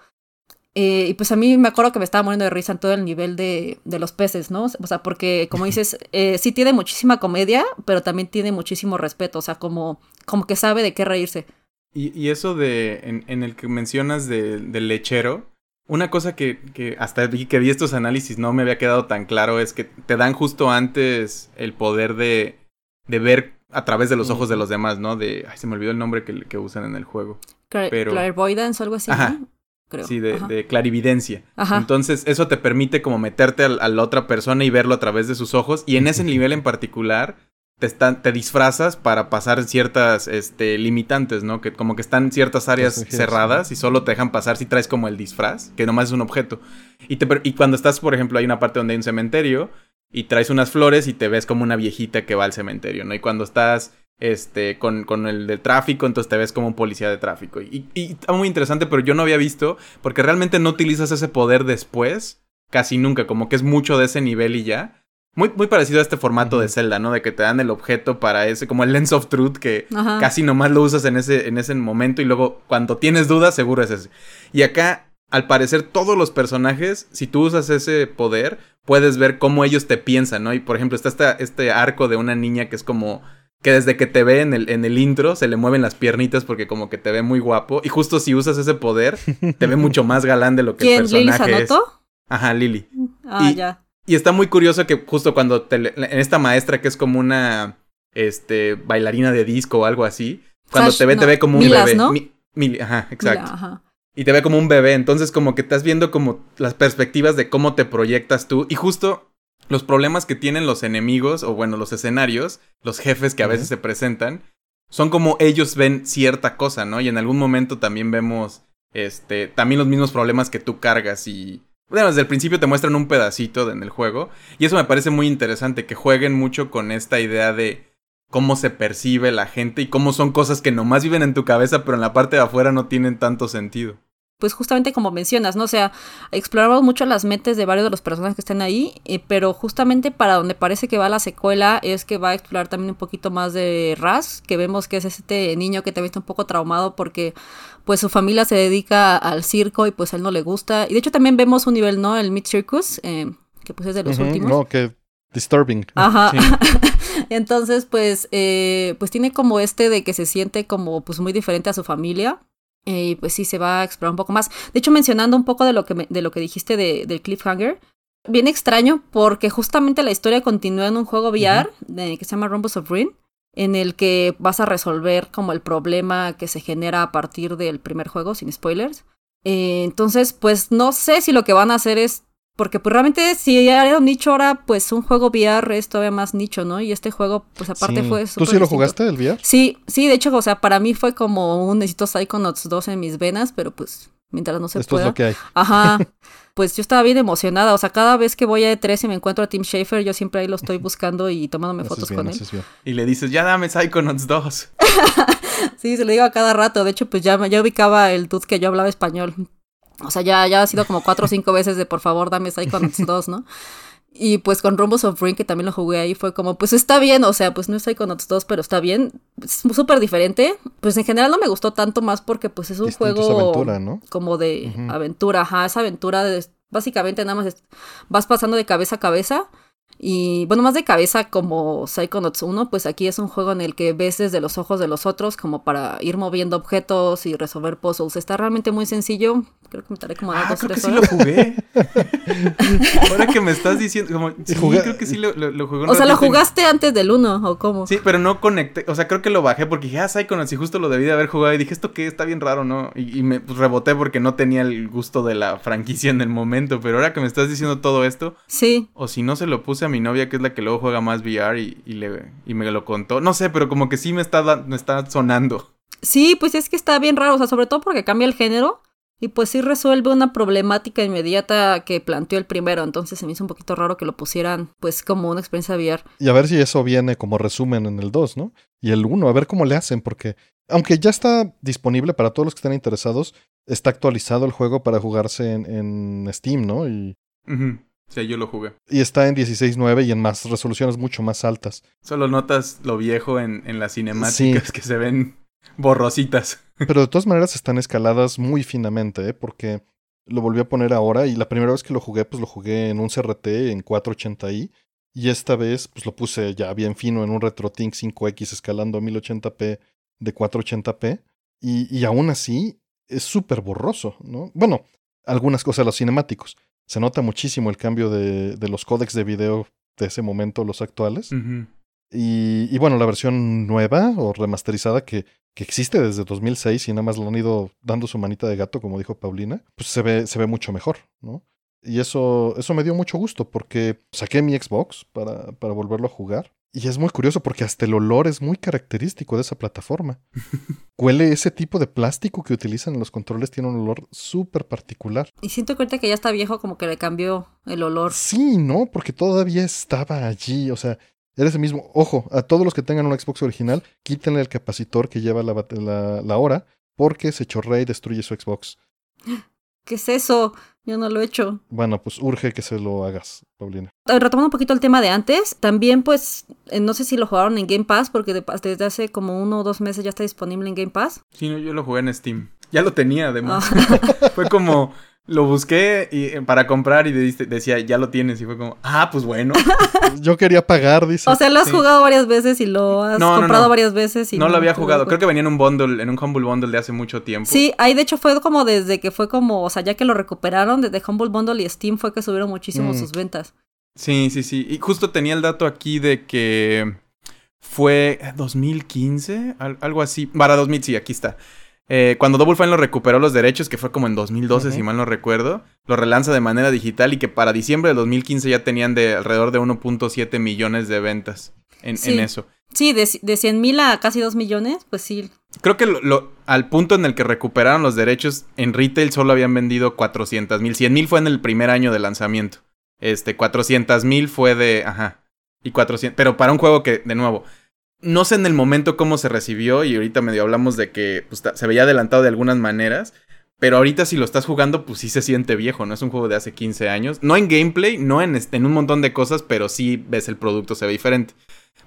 Eh, y pues a mí me acuerdo que me estaba muriendo de risa en todo el nivel de, de los peces, ¿no? O sea, porque como dices, eh, sí tiene muchísima comedia, pero también tiene muchísimo respeto, o sea, como, como que sabe de qué reírse. Y, y eso de, en, en, el que mencionas del lechero, una cosa que, que hasta vi, que vi estos análisis no me había quedado tan claro es que te dan justo antes el poder de, de ver a través de los ojos de los demás, ¿no? De, ay, se me olvidó el nombre que, que usan en el juego. Pero... Clairvoyance o algo así, ¿no? Creo. Sí, de, de clarividencia. Ajá. Entonces, eso te permite como meterte a, a, la otra persona y verlo a través de sus ojos. Y en ese nivel en particular, te, están, te disfrazas para pasar ciertas este, limitantes, ¿no? Que como que están ciertas áreas cerradas y solo te dejan pasar si traes como el disfraz, que nomás es un objeto. Y, te, y cuando estás, por ejemplo, hay una parte donde hay un cementerio y traes unas flores y te ves como una viejita que va al cementerio, ¿no? Y cuando estás este, con, con el de tráfico, entonces te ves como un policía de tráfico. Y, y, está muy interesante, pero yo no había visto, porque realmente no utilizas ese poder después, casi nunca, como que es mucho de ese nivel y ya. Muy, muy parecido a este formato de Zelda, ¿no? De que te dan el objeto para ese, como el Lens of Truth, que casi nomás lo usas en ese, en ese momento y luego cuando tienes dudas, seguro es ese. Y acá, al parecer, todos los personajes, si tú usas ese poder, puedes ver cómo ellos te piensan, ¿no? Y por ejemplo, está este, este arco de una niña que es como que desde que te ve en el, en el intro se le mueven las piernitas porque como que te ve muy guapo. Y justo si usas ese poder, te ve mucho más galán de lo que el personaje ¿Lili es. Ajá, Lili. Ah, ya. Y está muy curioso que justo cuando te, en esta maestra que es como una este bailarina de disco o algo así, cuando te ve te ve como un bebé. ¿no? ajá, exacto. Y te ve como un bebé, entonces como que estás viendo como las perspectivas de cómo te proyectas tú y justo los problemas que tienen los enemigos o bueno, los escenarios, los jefes que a veces se presentan, son como ellos ven cierta cosa, ¿no? Y en algún momento también vemos este también los mismos problemas que tú cargas y bueno, desde el principio te muestran un pedacito en el juego. Y eso me parece muy interesante, que jueguen mucho con esta idea de cómo se percibe la gente y cómo son cosas que nomás viven en tu cabeza, pero en la parte de afuera no tienen tanto sentido pues justamente como mencionas, ¿no? O sea, exploramos mucho las mentes de varios de los personajes que están ahí, eh, pero justamente para donde parece que va la secuela es que va a explorar también un poquito más de Raz, que vemos que es este niño que también está un poco traumado porque pues su familia se dedica al circo y pues a él no le gusta. Y de hecho también vemos un nivel, ¿no? El Mid Circus, eh, que pues es de los últimos. No, que disturbing. Ajá. Entonces, pues, eh, pues tiene como este de que se siente como pues muy diferente a su familia. Eh, y pues sí, se va a explorar un poco más. De hecho, mencionando un poco de lo que, me, de lo que dijiste de, del cliffhanger, bien extraño porque justamente la historia continúa en un juego VR que se llama Rumbles of Ruin, en el que vas a resolver como el problema que se genera a partir del primer juego, sin spoilers. Eh, entonces, pues no sé si lo que van a hacer es porque pues realmente si era un nicho ahora, pues un juego VR es todavía más nicho, ¿no? Y este juego, pues aparte fue... ¿Tú sí lo jugaste el VR? Sí, sí, de hecho, o sea, para mí fue como un necesito Psychonauts 2 en mis venas, pero pues mientras no se Esto es lo que hay. Ajá. Pues yo estaba bien emocionada, o sea, cada vez que voy a E3 y me encuentro a Tim Schafer, yo siempre ahí lo estoy buscando y tomándome fotos con él. Y le dices, ya dame Psychonauts 2. sí, se lo digo a cada rato, de hecho, pues ya, ya ubicaba el tut que yo hablaba español. O sea, ya, ya ha sido como cuatro o cinco veces de por favor dame Psychonauts 2, ¿no? Y pues con Rumbles of Ring, que también lo jugué ahí, fue como, pues está bien, o sea, pues no es Psychonauts 2, pero está bien. Es súper diferente. Pues en general no me gustó tanto más porque pues es un juego aventura, ¿no? como de aventura, ajá, esa aventura de, básicamente nada más vas pasando de cabeza a cabeza y bueno, más de cabeza como Psychonauts 1, pues aquí es un juego en el que ves desde los ojos de los otros como para ir moviendo objetos y resolver puzzles. Está realmente muy sencillo. Creo que me estaré como a ah, dos, creo tres que sí lo jugué. Ahora que me estás diciendo, como, sí, creo que sí lo, lo, jugué. O sea, ¿lo jugaste antes del 1 o cómo? Sí, pero no conecté. O sea, creo que lo bajé porque dije, ah, Psychonauts, y justo lo debí de haber jugado. Y dije, ¿esto qué? Está bien raro, ¿no? Y, y me pues, reboté porque no tenía el gusto de la franquicia en el momento. Pero ahora que me estás diciendo todo esto. Sí. O si no se lo puse a mi novia, que es la que luego juega más VR y, y, le, y me lo contó. No sé, pero como que sí me está, me está sonando. Sí, pues es que está bien raro, o sea, sobre todo porque cambia el género y pues sí resuelve una problemática inmediata que planteó el primero, entonces se me hizo un poquito raro que lo pusieran pues como una experiencia VR. Y a ver si eso viene como resumen en el 2, ¿no? Y el 1, a ver cómo le hacen, porque aunque ya está disponible para todos los que estén interesados, está actualizado el juego para jugarse en, en Steam, ¿no? Y... Sí, yo lo jugué. Y está en 16.9 y en más resoluciones mucho más altas. Solo notas lo viejo en, en las cinemáticas que se ven borrositas. Pero de todas maneras están escaladas muy finamente, ¿eh? Porque lo volví a poner ahora y la primera vez que lo jugué, pues lo jugué en un CRT en 480i. Y esta vez, pues lo puse ya bien fino en un RetroTink 5X escalando a 1080p de 480p. Y, y aún así es súper borroso, ¿no? Bueno, algunas cosas, los cinemáticos. Se nota muchísimo el cambio de, de los códecs de video de ese momento, los actuales. y, y, bueno, la versión nueva o remasterizada que, que existe desde 2006 y nada más lo han ido dando su manita de gato, como dijo Paulina, pues se ve, se ve mucho mejor, ¿no? Y eso, eso me dio mucho gusto porque saqué mi Xbox para, para volverlo a jugar. Y es muy curioso porque hasta el olor es muy característico de esa plataforma. Huele ese tipo de plástico que utilizan en los controles, tiene un olor súper particular. Y siento que ahorita que ya está viejo, como que le cambió el olor. Sí, ¿no? Porque todavía estaba allí. O sea, era ese mismo. Ojo, a todos los que tengan un Xbox original, quítenle el capacitor que lleva la, la, la hora, porque se chorrea y destruye su Xbox. ¿Qué es eso? Yo no lo he hecho. Bueno, pues urge que se lo hagas, Paulina. Retomando un poquito el tema de antes, también pues, no sé si lo jugaron en Game Pass, porque desde hace como uno o dos meses ya está disponible en Game Pass. Sí, no, yo lo jugué en Steam. Ya lo tenía, además. Ah. Fue como, lo busqué y, eh, para comprar y decía, ya lo tienes. Y fue como, ah, pues bueno. Yo quería pagar, dice. O sea, lo has jugado varias veces y lo has comprado varias veces. Y no, lo había jugado. Creo que venía en un bundle, en un Humble Bundle de hace mucho tiempo. Sí, ahí de hecho fue como desde que fue como, o sea, ya que lo recuperaron desde Humble Bundle y Steam fue que subieron muchísimo mm. sus ventas. Sí, sí, sí. Y justo tenía el dato aquí de que fue 2015, algo así. Para 2000, sí, aquí está. Eh, cuando Double Fine lo recuperó los derechos, que fue como en 2012, si mal no recuerdo, lo relanza de manera digital y que para diciembre de 2015 ya tenían de alrededor de 1.7 millones de ventas en, eso. Sí, de, de 100 mil a casi 2 millones, pues sí. Creo que lo, al punto en el que recuperaron los derechos, en retail solo habían vendido 400 mil. 100 mil fue en el primer año de lanzamiento. Este, 400 mil fue de... Ajá. Y 400... Pero para un juego que, de nuevo, no sé en el momento cómo se recibió y ahorita medio hablamos de que pues, se veía adelantado de algunas maneras. Pero ahorita si lo estás jugando, pues sí se siente viejo, ¿no? Es un juego de hace 15 años. No en gameplay, no en, este, en un montón de cosas, pero sí ves el producto, se ve diferente.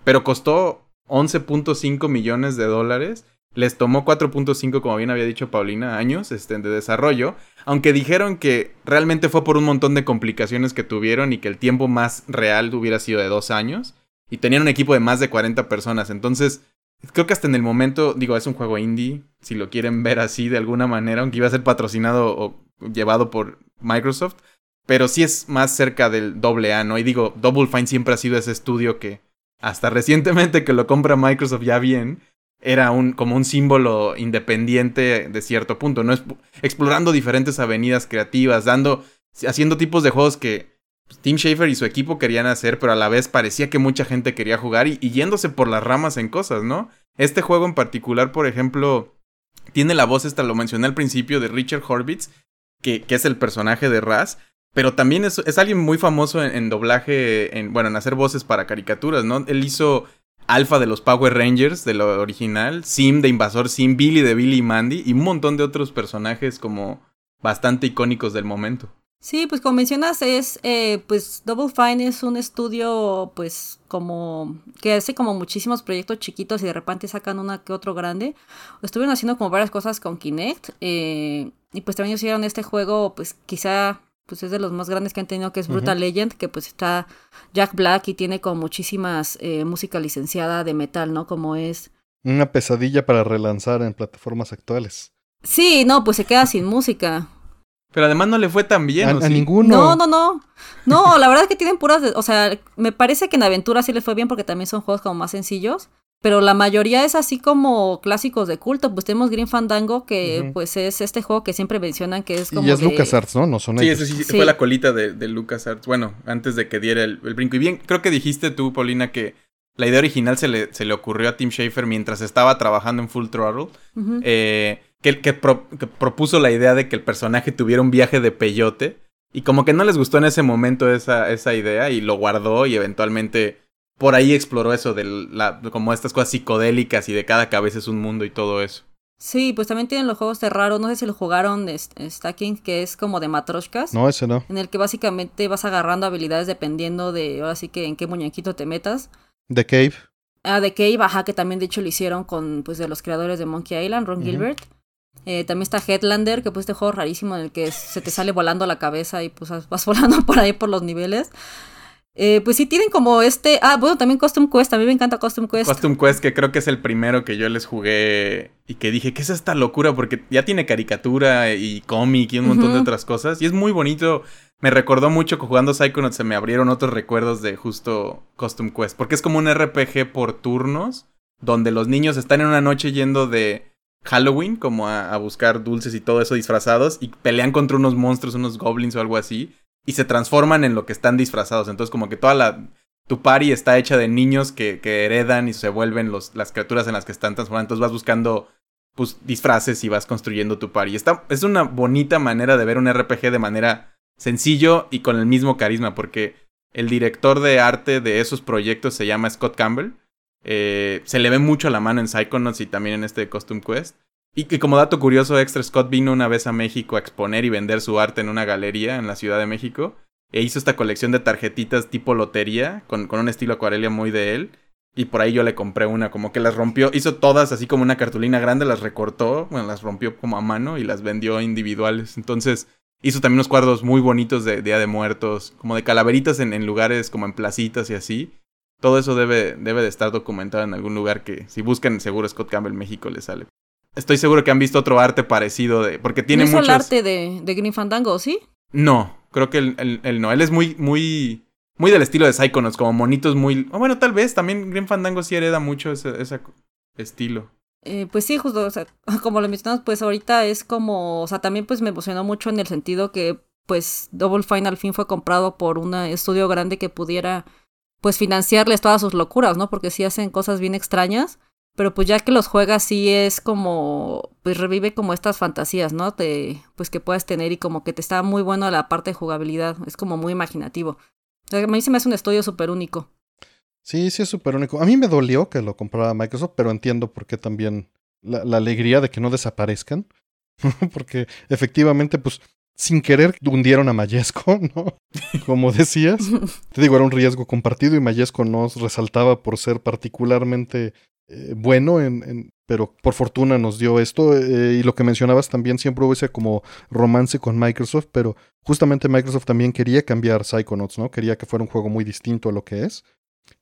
Pero costó 11.5 millones de dólares. Les tomó 4.5, como bien había dicho Paulina, años este, de desarrollo. Aunque dijeron que realmente fue por un montón de complicaciones que tuvieron y que el tiempo más real hubiera sido de dos años. Y tenían un equipo de más de 40 personas. Entonces, creo que hasta en el momento, digo, es un juego indie, si lo quieren ver así de alguna manera, aunque iba a ser patrocinado o llevado por Microsoft, pero sí es más cerca del doble A, ¿no? Y digo, Double Fine siempre ha sido ese estudio que hasta recientemente que lo compra Microsoft ya bien, era un, como un símbolo independiente de cierto punto, ¿no? explorando diferentes avenidas creativas, dando, haciendo tipos de juegos que pues, Tim Schafer y su equipo querían hacer, pero a la vez parecía que mucha gente quería jugar y, yéndose por las ramas en cosas, ¿no? Este juego en particular, por ejemplo, tiene la voz, esta lo mencioné al principio, de Richard Horvitz, que, que es el personaje de Raz, pero también es, es alguien muy famoso en, doblaje, en, bueno, en hacer voces para caricaturas, ¿no? Él hizo Alpha de los Power Rangers, de lo original, Sim de Invasor Sim, Billy de Billy y Mandy, y un montón de otros personajes como bastante icónicos del momento. Sí, pues como mencionas, es, eh, pues Double Fine es un estudio, pues como, que hace como muchísimos proyectos chiquitos y de repente sacan una que otro grande. Estuvieron haciendo como varias cosas con Kinect, eh, y pues también hicieron este juego, pues quizá pues es de los más grandes que han tenido, que es Brutal Legend, que pues está Jack Black y tiene como muchísimas eh, música licenciada de metal, ¿no? Como es... Una pesadilla para relanzar en plataformas actuales. Sí, no, pues se queda sin música. Pero además no le fue tan bien. A, ninguno. No, no, no. No, la verdad es que tienen puras. o sea, me parece que en Aventura sí le fue bien porque también son juegos como más sencillos pero la mayoría es así como clásicos de culto. Pues tenemos Green Fandango, que pues es este juego que siempre mencionan que es como. Y es LucasArts, ¿no? No son sí, sí, sí, fue la colita de, de LucasArts. Bueno, antes de que diera el, brinco. Y bien, creo que dijiste tú, Paulina, que la idea original se le, se le ocurrió a Tim Schafer mientras estaba trabajando en Full Throttle. eh, que, que, que propuso la idea de que el personaje tuviera un viaje de peyote. Y como que no les gustó en ese momento esa, esa idea y lo guardó y eventualmente por ahí exploró eso de la, como estas cosas psicodélicas y de cada cabeza es un mundo y todo eso. Sí, pues también tienen los juegos de raro, no sé si lo jugaron Stacking, que es como de matroshkas. No, ese no. En el que básicamente vas agarrando habilidades dependiendo de, ahora sí que en qué muñequito te metas. The Cave. Ah, The Cave, ajá, que también de hecho lo hicieron con, pues, de los creadores de Monkey Island, Ron Gilbert. Eh, también está Headlander, que pues este juego rarísimo en el que se te sale volando la cabeza y pues vas volando por ahí por los niveles. Eh, pues sí tienen como este. Ah, bueno, también Custom Quest. A mí me encanta Custom Quest. Custom Quest, que creo que es el primero que yo les jugué y que dije, ¿qué es esta locura? Porque ya tiene caricatura y cómic y un montón de otras cosas. Y es muy bonito. Me recordó mucho que jugando Psychonauts se me abrieron otros recuerdos de justo Custom Quest. Porque es como un RPG por turnos, donde los niños están en una noche yendo de Halloween, como a buscar dulces y todo eso disfrazados, y pelean contra unos monstruos, unos goblins o algo así y se transforman en lo que están disfrazados. Entonces, como que toda la. Tu party está hecha de niños que, heredan y se vuelven las criaturas en las que están transformando. Entonces vas buscando pues, disfraces y vas construyendo tu party. Es una bonita manera de ver un RPG de manera sencillo y con el mismo carisma, porque el director de arte de esos proyectos se llama Scott Campbell. Eh, se le ve mucho la mano en Psychonauts y también en este Costume Quest. Y que como dato curioso extra, Scott vino una vez a México a exponer y vender su arte en una galería en la Ciudad de México. E hizo esta colección de tarjetitas tipo lotería, con, con un estilo acuarela muy de él. Y por ahí yo le compré una, como que las rompió, hizo todas así como una cartulina grande, las recortó, bueno, las rompió como a mano y las vendió individuales. Entonces hizo también unos cuadros muy bonitos de Día de Muertos, como de calaveritas en lugares como en placitas y así. Todo eso debe, debe de estar documentado en algún lugar que si buscan seguro Scott Campbell México le sale. Estoy seguro que han visto otro arte parecido de. Porque tiene ¿No muchos. el arte de, de Green Fandango, sí? No, creo que él, no. Él es muy, muy. Muy del estilo de Psychonauts, como monitos muy. Oh, bueno, tal vez también Green Fandango sí hereda mucho ese, estilo. Eh, pues sí, justo, o sea, como lo mencionamos, pues ahorita es como, o sea, también pues me emocionó mucho en el sentido que pues Double Fine al fin fue comprado por un estudio grande que pudiera pues financiarles todas sus locuras, ¿no? Porque sí hacen cosas bien extrañas pero pues ya que los juegas sí es como, pues revive como estas fantasías, ¿no? Te, pues que puedas tener y como que te está muy bueno la parte de jugabilidad, es como muy imaginativo. A mí se me hace un estudio súper único. Sí, sí es súper único. A mí me dolió que lo comprara Microsoft, pero entiendo por qué también la, la alegría de que no desaparezcan. Porque efectivamente, pues sin querer hundieron a Mayesco, ¿no? Como decías. Te digo, era un riesgo compartido y Mayesco nos resaltaba por ser particularmente eh, bueno, en, pero por fortuna nos dio esto. Eh, y lo que mencionabas también, siempre hubo ese como romance con Microsoft, pero justamente Microsoft también quería cambiar Psychonauts, ¿no? Quería que fuera un juego muy distinto a lo que es.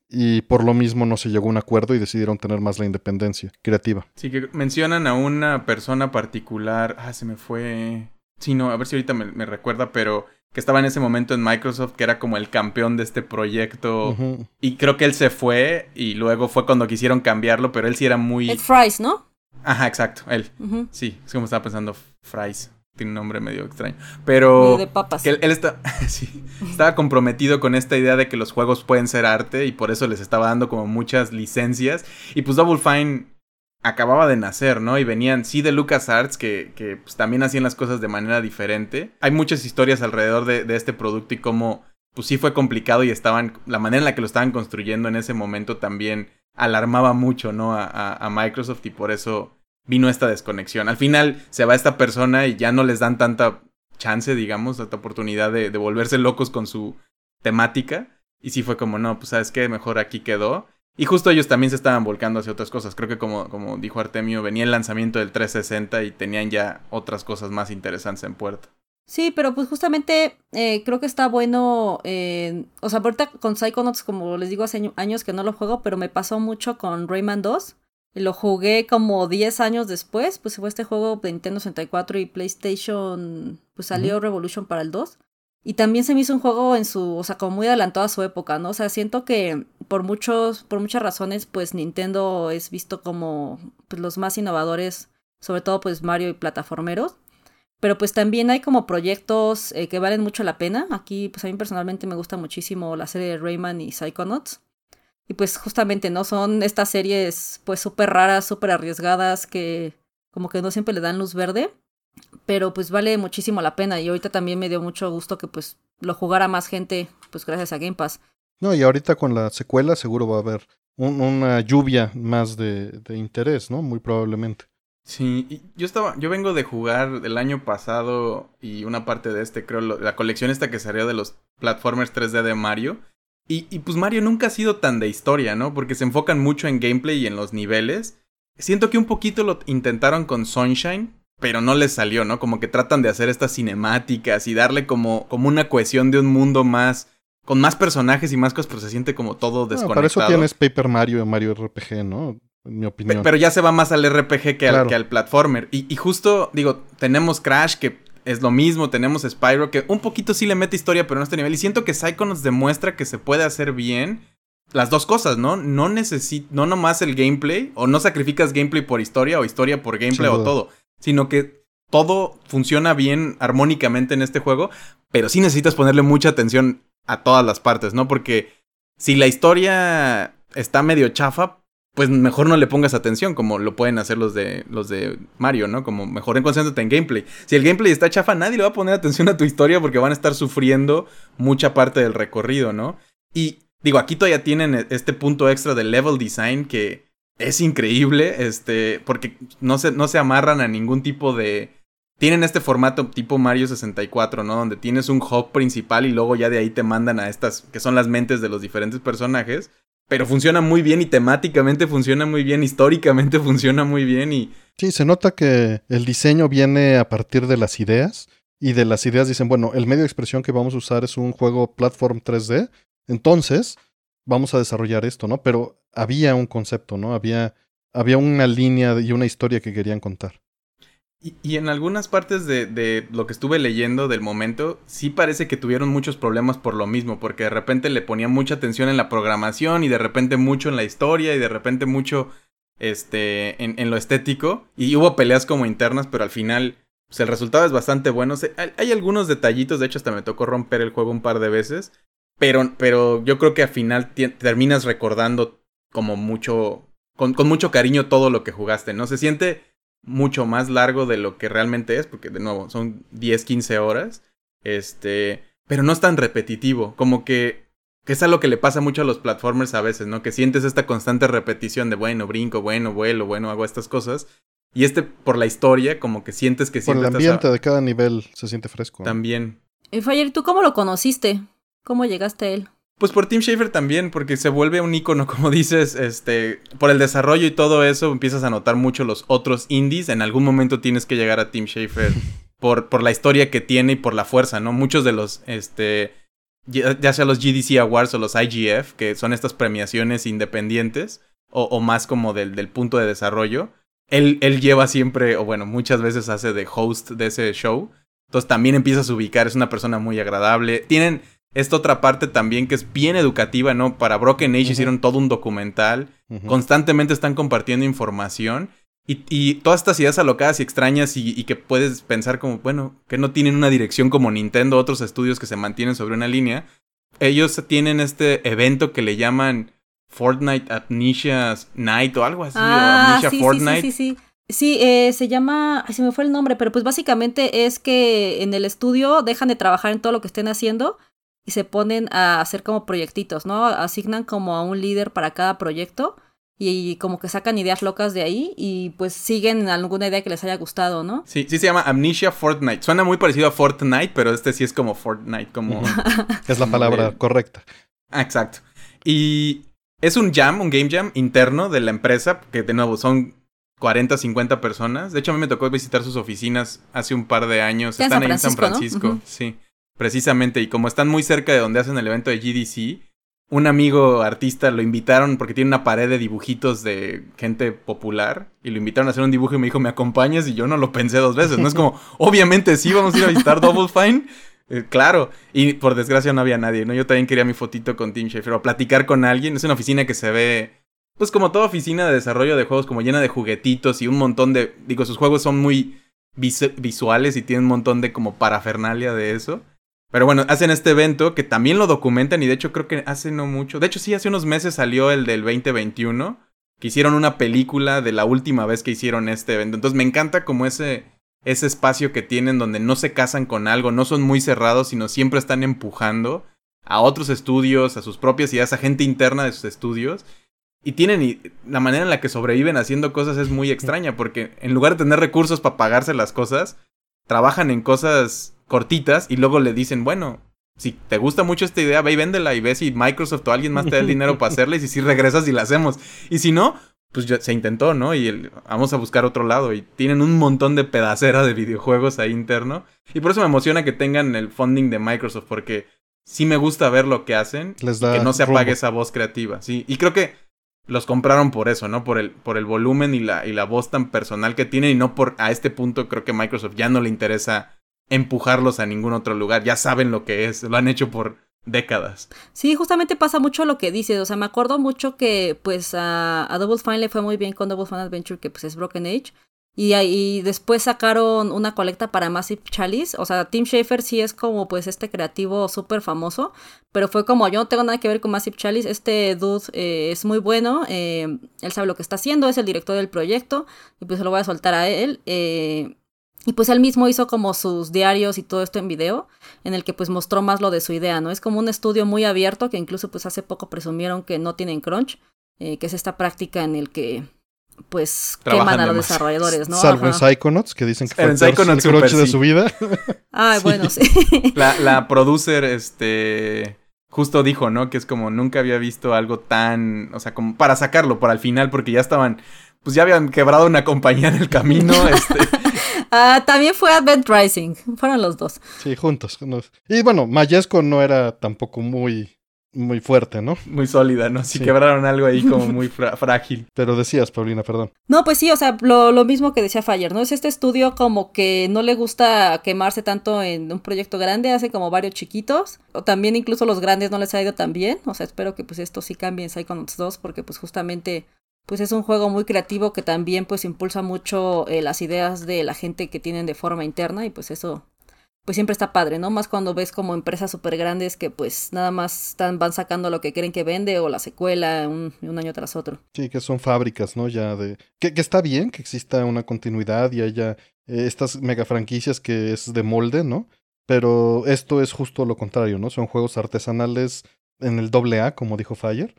y por lo mismo no se llegó a un acuerdo y decidieron tener más la independencia creativa. Sí, que mencionan a una persona particular, ah, se me fue, sí, no, a ver si ahorita me, recuerda, pero que estaba en ese momento en Microsoft, que era como el campeón de este proyecto. Y creo que él se fue y luego fue cuando quisieron cambiarlo, pero él sí era muy... El Fries, ¿no? Ajá, exacto, él. Sí, es como estaba pensando Fries tiene un nombre medio extraño. Pero. De papas. Que él, está, sí, estaba comprometido con esta idea de que los juegos pueden ser arte y por eso les estaba dando como muchas licencias. Y pues Double Fine acababa de nacer, ¿no? Y venían, sí, de LucasArts, que, que pues, también hacían las cosas de manera diferente. Hay muchas historias alrededor de, de este producto y cómo, pues sí fue complicado y estaban. La manera en la que lo estaban construyendo en ese momento también alarmaba mucho, ¿no? a, Microsoft y por eso vino esta desconexión. Al final se va esta persona y ya no les dan tanta chance, digamos, tanta oportunidad de, volverse locos con su temática. Y sí fue como, no, pues sabes qué, mejor aquí quedó. Y justo ellos también se estaban volcando hacia otras cosas. Creo que como, como dijo Artemio, venía el lanzamiento del 360 y tenían ya otras cosas más interesantes en puerta. Sí, pero pues justamente eh, creo que está bueno, eh, o sea, ahorita con Psychonauts, como les digo, hace años que no lo juego, pero me pasó mucho con Rayman 2, lo jugué como 10 años después, pues fue este juego de Nintendo 64 y PlayStation, pues salió Revolution para el 2. Y también se me hizo un juego en su, o sea, como muy adelantado a su época, ¿no? O sea, siento que por muchos, por muchas razones, pues Nintendo es visto como pues, los más innovadores, sobre todo pues Mario y plataformeros. Pero pues también hay como proyectos eh, que valen mucho la pena. Aquí, pues a mí personalmente me gusta muchísimo la serie de Rayman y Psychonauts. Y pues justamente, ¿no? Son estas series pues súper raras, súper arriesgadas que como que no siempre le dan luz verde. Pero pues vale muchísimo la pena y ahorita también me dio mucho gusto que pues lo jugara más gente pues gracias a Game Pass. No, y ahorita con la secuela seguro va a haber una lluvia más de, de, interés, ¿no? Muy probablemente. Sí, yo estaba, yo vengo de jugar el año pasado y una parte de este, creo, la colección esta que salió de los platformers 3D de Mario. Y, y, pues Mario nunca ha sido tan de historia, ¿no? Porque se enfocan mucho en gameplay y en los niveles. Siento que un poquito lo intentaron con Sunshine, pero no les salió, ¿no? Como que tratan de hacer estas cinemáticas y darle como, como una cohesión de un mundo más. con más personajes y más cosas, pero se siente como todo desconectado. para eso tienes Paper Mario y Mario RPG, ¿no? En mi opinión. Pero ya se va más al RPG que, al, que al platformer. Y, y justo, digo, tenemos Crash que es lo mismo, tenemos Spyro que un poquito sí le mete historia, pero no a este nivel. Y siento que Psycho nos demuestra que se puede hacer bien las dos cosas, ¿no? No necesito, no nomás el gameplay, o no sacrificas gameplay por historia, o historia por gameplay, o todo, sino que todo funciona bien armónicamente en este juego, pero sí necesitas ponerle mucha atención a todas las partes, ¿no? Porque si la historia está medio chafa, pues mejor no le pongas atención, como lo pueden hacer los de, los de Mario, ¿no? Como mejor concéntrate en gameplay. Si el gameplay está chafa, nadie le va a poner atención a tu historia porque van a estar sufriendo mucha parte del recorrido, ¿no? Y digo, aquí todavía tienen e, este punto extra del level design que es increíble, este, porque no se, no se amarran a ningún tipo de... Tienen este formato tipo Mario 64, ¿no? Donde tienes un hub principal y luego ya de ahí te mandan a estas, que son las mentes de los diferentes personajes pero funciona muy bien y temáticamente funciona muy bien, históricamente funciona muy bien y... Sí, se nota que el diseño viene a partir de las ideas y de las ideas dicen, bueno, el medio de expresión que vamos a usar es un juego platform 3D, entonces vamos a desarrollar esto, ¿no? Pero había un concepto, ¿no? Había, había una línea y una historia que querían contar. Y, en algunas partes de, de, lo que estuve leyendo del momento, sí parece que tuvieron muchos problemas por lo mismo, porque de repente le ponían mucha atención en la programación y de repente mucho en la historia y de repente mucho este, en, en lo estético. Y hubo peleas como internas, pero al final pues el resultado es bastante bueno. hay, hay, algunos detallitos, de hecho hasta me tocó romper el juego un par de veces, pero, pero yo creo que al final terminas recordando como mucho, con, con mucho cariño todo lo que jugaste, ¿no? Se siente mucho más largo de lo que realmente es, porque de nuevo son 10, 15 horas, este, pero no es tan repetitivo, como que, que es algo que le pasa mucho a los platformers a veces, ¿no? Que sientes esta constante repetición de, bueno, brinco, bueno, vuelo, bueno, hago estas cosas. Y este, por la historia, como que sientes que Por el ambiente de cada nivel se siente fresco. También. Y Fire, ¿tú cómo lo conociste? ¿Cómo llegaste a él? Pues por Tim Schafer también, porque se vuelve un icono, como dices, este, por el desarrollo y todo eso, empiezas a notar mucho los otros indies. En algún momento tienes que llegar a Tim Schafer por, por la historia que tiene y por la fuerza, ¿no? Muchos de los, este, ya, sea los GDC Awards o los IGF, que son estas premiaciones independientes, o, más como del, del, punto de desarrollo, él, él lleva siempre, o bueno, muchas veces hace de host de ese show. Entonces también empiezas a ubicar, es una persona muy agradable. Tienen esta otra parte también que es bien educativa, ¿no? Para Broken Age hicieron todo un documental. Constantemente están compartiendo información. Y, todas estas ideas alocadas y extrañas y, que puedes pensar como, bueno, que no tienen una dirección como Nintendo, otros estudios que se mantienen sobre una línea. Ellos tienen este evento que le llaman Fortnite Amnesia Night o algo así, ah, Amnesia Fortnite. Sí, sí, sí. Sí, eh, se llama, se me fue el nombre, pero pues básicamente es que en el estudio dejan de trabajar en todo lo que estén haciendo y se ponen a hacer como proyectitos, ¿no? Asignan como a un líder para cada proyecto y como que sacan ideas locas de ahí y pues siguen alguna idea que les haya gustado, ¿no? Sí, sí se llama Amnesia Fortnite. Suena muy parecido a Fortnite, pero este sí es como Fortnite, como... es la palabra correcta. Ah, exacto. Y es un jam, un game jam interno de la empresa, que de nuevo son 40, 50 personas. De hecho, a mí me tocó visitar sus oficinas hace un par de años. Están ahí en San Francisco, sí. Precisamente, y como están muy cerca de donde hacen el evento de GDC, un amigo artista lo invitaron porque tiene una pared de dibujitos de gente popular y lo invitaron a hacer un dibujo y me dijo, ¿me acompañas? Y yo no lo pensé dos veces. No es como, obviamente sí, vamos a ir a visitar Double Fine. Eh, claro, y por desgracia no había nadie, ¿no? Yo también quería mi fotito con Tim Schafer o platicar con alguien. Es una oficina que se ve, pues como toda oficina de desarrollo de juegos, como llena de juguetitos y un montón de, digo, sus juegos son muy visuales y tienen un montón de como parafernalia de eso. Pero bueno, hacen este evento que también lo documentan y de hecho creo que hace no mucho, de hecho sí, hace unos meses salió el del 2021, que hicieron una película de la última vez que hicieron este evento. Entonces me encanta como ese, ese espacio que tienen donde no se casan con algo, no son muy cerrados, sino siempre están empujando a otros estudios, a sus propias ideas, a gente interna de sus estudios. Y tienen la manera en la que sobreviven haciendo cosas es muy extraña, porque en lugar de tener recursos para pagarse las cosas, trabajan en cosas cortitas y luego le dicen, bueno, si te gusta mucho esta idea, ve y véndela y ve si Microsoft o alguien más te da el dinero para hacerla y si sí regresas y la hacemos. Y si no, pues ya se intentó, ¿no? Y vamos a buscar otro lado. Y tienen un montón de pedacera de videojuegos ahí interno. Y por eso me emociona que tengan el funding de Microsoft, porque sí me gusta ver lo que hacen. Les que no se apague esa voz creativa, sí. Y creo que los compraron por eso, ¿no? Por el, por el volumen y la, y la voz tan personal que tienen. Y no por a este punto creo que Microsoft ya no le interesa empujarlos a ningún otro lugar. Ya saben lo que es, lo han hecho por décadas. Sí, justamente pasa mucho lo que dices. O sea, me acuerdo mucho que pues a, Double Fine le fue muy bien con Double Fine Adventure, que pues es Broken Age. Y, y después sacaron una colecta para Massive Chalice. O sea, Tim Schafer sí es como pues este creativo súper famoso. Pero fue como, yo no tengo nada que ver con Massive Chalice. Este dude eh, es muy bueno. Eh, él sabe lo que está haciendo. Es el director del proyecto. Y pues se lo voy a soltar a él. Eh, y pues él mismo hizo como sus diarios y todo esto en video, en el que pues mostró más lo de su idea, ¿no? Es como un estudio muy abierto que incluso pues hace poco presumieron que no tienen crunch, eh, que es esta práctica en el que pues queman a los desarrolladores, ¿no? Salvo en Psychonauts, que dicen que fue el, el crunch de su vida. Ay, bueno, sí. La, la producer, este justo dijo, ¿no? Que es como nunca había visto algo tan, o sea, como para sacarlo por al final, porque ya estaban, pues ya habían quebrado una compañía en el camino, este, Ah, también fue Advent Rising. Fueron los dos. Sí, juntos. Y bueno, Mayesco no era tampoco muy, muy fuerte, ¿no? Muy sólida, ¿no? Sí, quebraron algo ahí como muy frágil. Pero decías, Paulina, perdón. No, pues sí, o sea, lo, lo, mismo que decía Fire, ¿no? Es este estudio como que no le gusta quemarse tanto en un proyecto grande, hace como varios chiquitos. O también incluso los grandes no les ha ido tan bien. O sea, espero que pues esto sí cambie en Psychonauts 2 porque pues justamente pues es un juego muy creativo que también pues impulsa mucho eh, las ideas de la gente que tienen de forma interna y pues eso pues siempre está padre, ¿no? Más cuando ves como empresas súper grandes que pues nada más están, van sacando lo que creen que vende o la secuela un, año tras otro. Sí, que son fábricas, ¿no? Ya de... Que, que está bien que exista una continuidad y haya eh, estas mega franquicias que es de molde, ¿no? Pero esto es justo lo contrario, ¿no? Son juegos artesanales en el doble A, como dijo Fire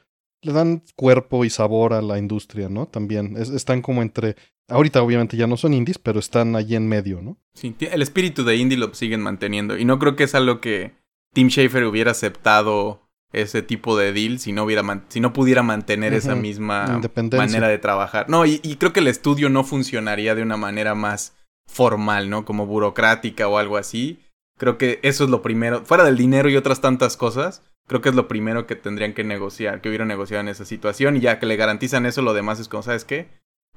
le dan cuerpo y sabor a la industria, ¿no? También están como entre... Ahorita obviamente ya no son indies, pero están allí en medio, ¿no? Sí, el espíritu de indie lo siguen manteniendo. Y no creo que es algo que Tim Schafer hubiera aceptado ese tipo de deal si no, hubiera si no pudiera mantener esa misma manera de trabajar. No, y, y creo que el estudio no funcionaría de una manera más formal, ¿no? Como burocrática o algo así. Creo que eso es lo primero, fuera del dinero y otras tantas cosas, creo que es lo primero que tendrían que negociar, que hubiera negociado en esa situación y ya que le garantizan eso, lo demás es como, ¿sabes qué?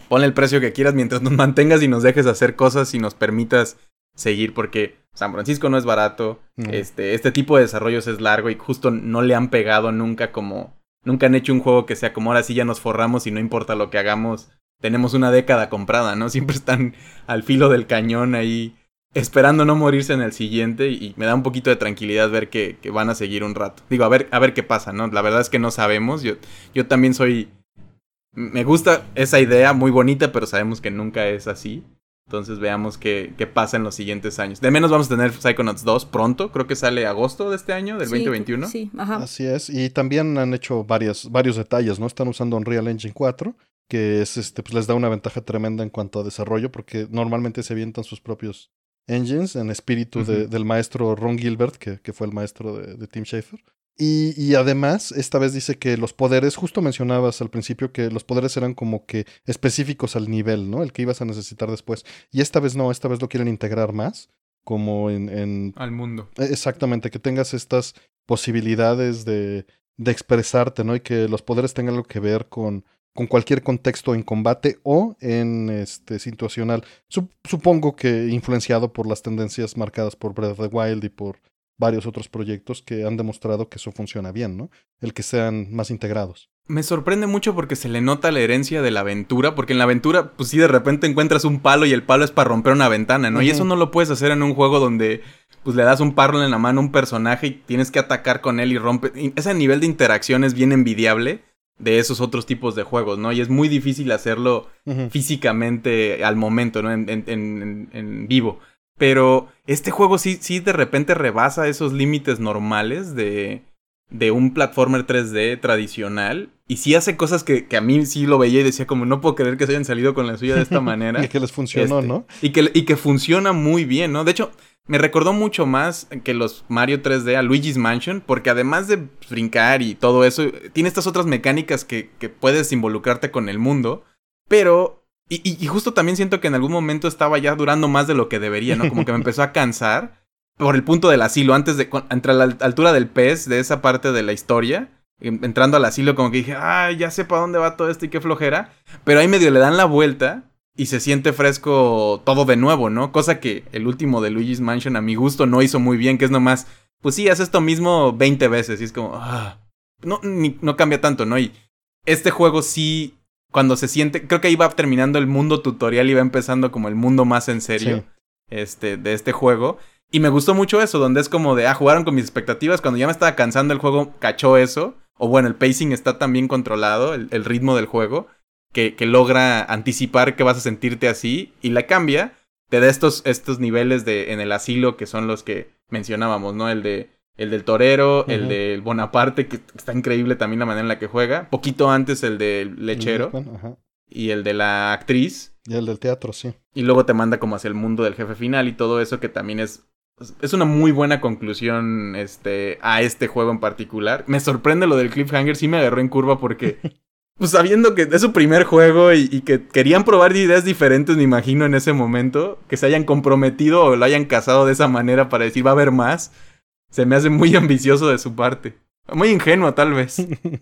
Ponle el precio que quieras mientras nos mantengas y nos dejes hacer cosas y nos permitas seguir porque San Francisco no es barato, este, este tipo de desarrollos es largo y justo no le han pegado nunca como, nunca han hecho un juego que sea como ahora sí ya nos forramos y no importa lo que hagamos, tenemos una década comprada, ¿no? Siempre están al filo del cañón ahí esperando no morirse en el siguiente y me da un poquito de tranquilidad ver que, van a seguir un rato. Digo, a ver, a ver qué pasa, ¿no? La verdad es que no sabemos. Yo, yo también soy... Me gusta esa idea, muy bonita, pero sabemos que nunca es así. Entonces veamos qué, qué pasa en los siguientes años. De menos vamos a tener Psychonauts 2 pronto, creo que sale agosto de este año, del 2021. Sí, ajá. Así es, y también han hecho varias, varios detalles, ¿no? Están usando Unreal Engine 4, que es este, pues les da una ventaja tremenda en cuanto a desarrollo, porque normalmente se avientan sus propios engines en espíritu del maestro Ron Gilbert, que, que fue el maestro de, de Tim Schafer. Y, y, además, esta vez dice que los poderes, justo mencionabas al principio que los poderes eran como que específicos al nivel, ¿no? El que ibas a necesitar después. Y esta vez no, esta vez lo quieren integrar más, como en... en... Al mundo. E, exactamente, que tengas estas posibilidades de, de expresarte, ¿no? Y que los poderes tengan algo que ver con, con cualquier contexto en combate o en este situacional. supongo que influenciado por las tendencias marcadas por Breath of the Wild y por varios otros proyectos que han demostrado que eso funciona bien, ¿no? El que sean más integrados. Me sorprende mucho porque se le nota la herencia de la aventura, porque en la aventura, pues sí, de repente encuentras un palo y el palo es para romper una ventana, ¿no? Y eso no lo puedes hacer en un juego donde, pues le das un palo en la mano a un personaje y tienes que atacar con él y rompe. Ese nivel de interacción es bien envidiable de esos otros tipos de juegos, ¿no? Y es muy difícil hacerlo físicamente al momento, ¿no? En, en, en, vivo. Pero este juego sí, sí de repente rebasa esos límites normales de, de un platformer 3D tradicional. Y sí hace cosas que, que, a mí sí lo veía y decía como no puedo creer que se hayan salido con la suya de esta manera. y que les funcionó, Este, ¿no? Y que, y que funciona muy bien, ¿no? De hecho, me recordó mucho más que los Mario 3D a Luigi's Mansion, porque además de brincar y todo eso, tiene estas otras mecánicas que, que puedes involucrarte con el mundo, pero... Y, y, justo también siento que en algún momento estaba ya durando más de lo que debería, ¿no? Como que me empezó a cansar por el punto del asilo, antes de... Entre la altura del pez, de esa parte de la historia, entrando al asilo como que dije, ay, ya sé para dónde va todo esto y qué flojera. Pero ahí medio le dan la vuelta y se siente fresco todo de nuevo, ¿no? Cosa que el último de Luigi's Mansion a mi gusto no hizo muy bien, que es nomás, pues sí, hace esto mismo 20 veces y es como, ah, no, ni, no cambia tanto, ¿no? Y este juego sí, cuando se siente, creo que ahí va terminando el mundo tutorial y va empezando como el mundo más en serio, sí. este, de este juego. Y me gustó mucho eso, donde es como de, ah, jugaron con mis expectativas, cuando ya me estaba cansando el juego, cachó eso, o bueno, el pacing está tan bien controlado, el, el ritmo del juego que, que, logra anticipar que vas a sentirte así y la cambia, te da estos, estos niveles de, en el asilo que son los que mencionábamos, ¿no? El de el del torero, uh -huh. el del Bonaparte, que está increíble también la manera en la que juega. Poquito antes el del lechero. Y el de la actriz. Y el del teatro, sí. Y luego te manda como hacia el mundo del jefe final y todo eso que también es es una muy buena conclusión este, a este juego en particular. Me sorprende lo del cliffhanger, sí me agarró en curva porque pues sabiendo que es su primer juego y, y, que querían probar ideas diferentes, me imagino, en ese momento, que se hayan comprometido o lo hayan casado de esa manera para decir va a haber más, se me hace muy ambicioso de su parte. Muy ingenuo, tal vez.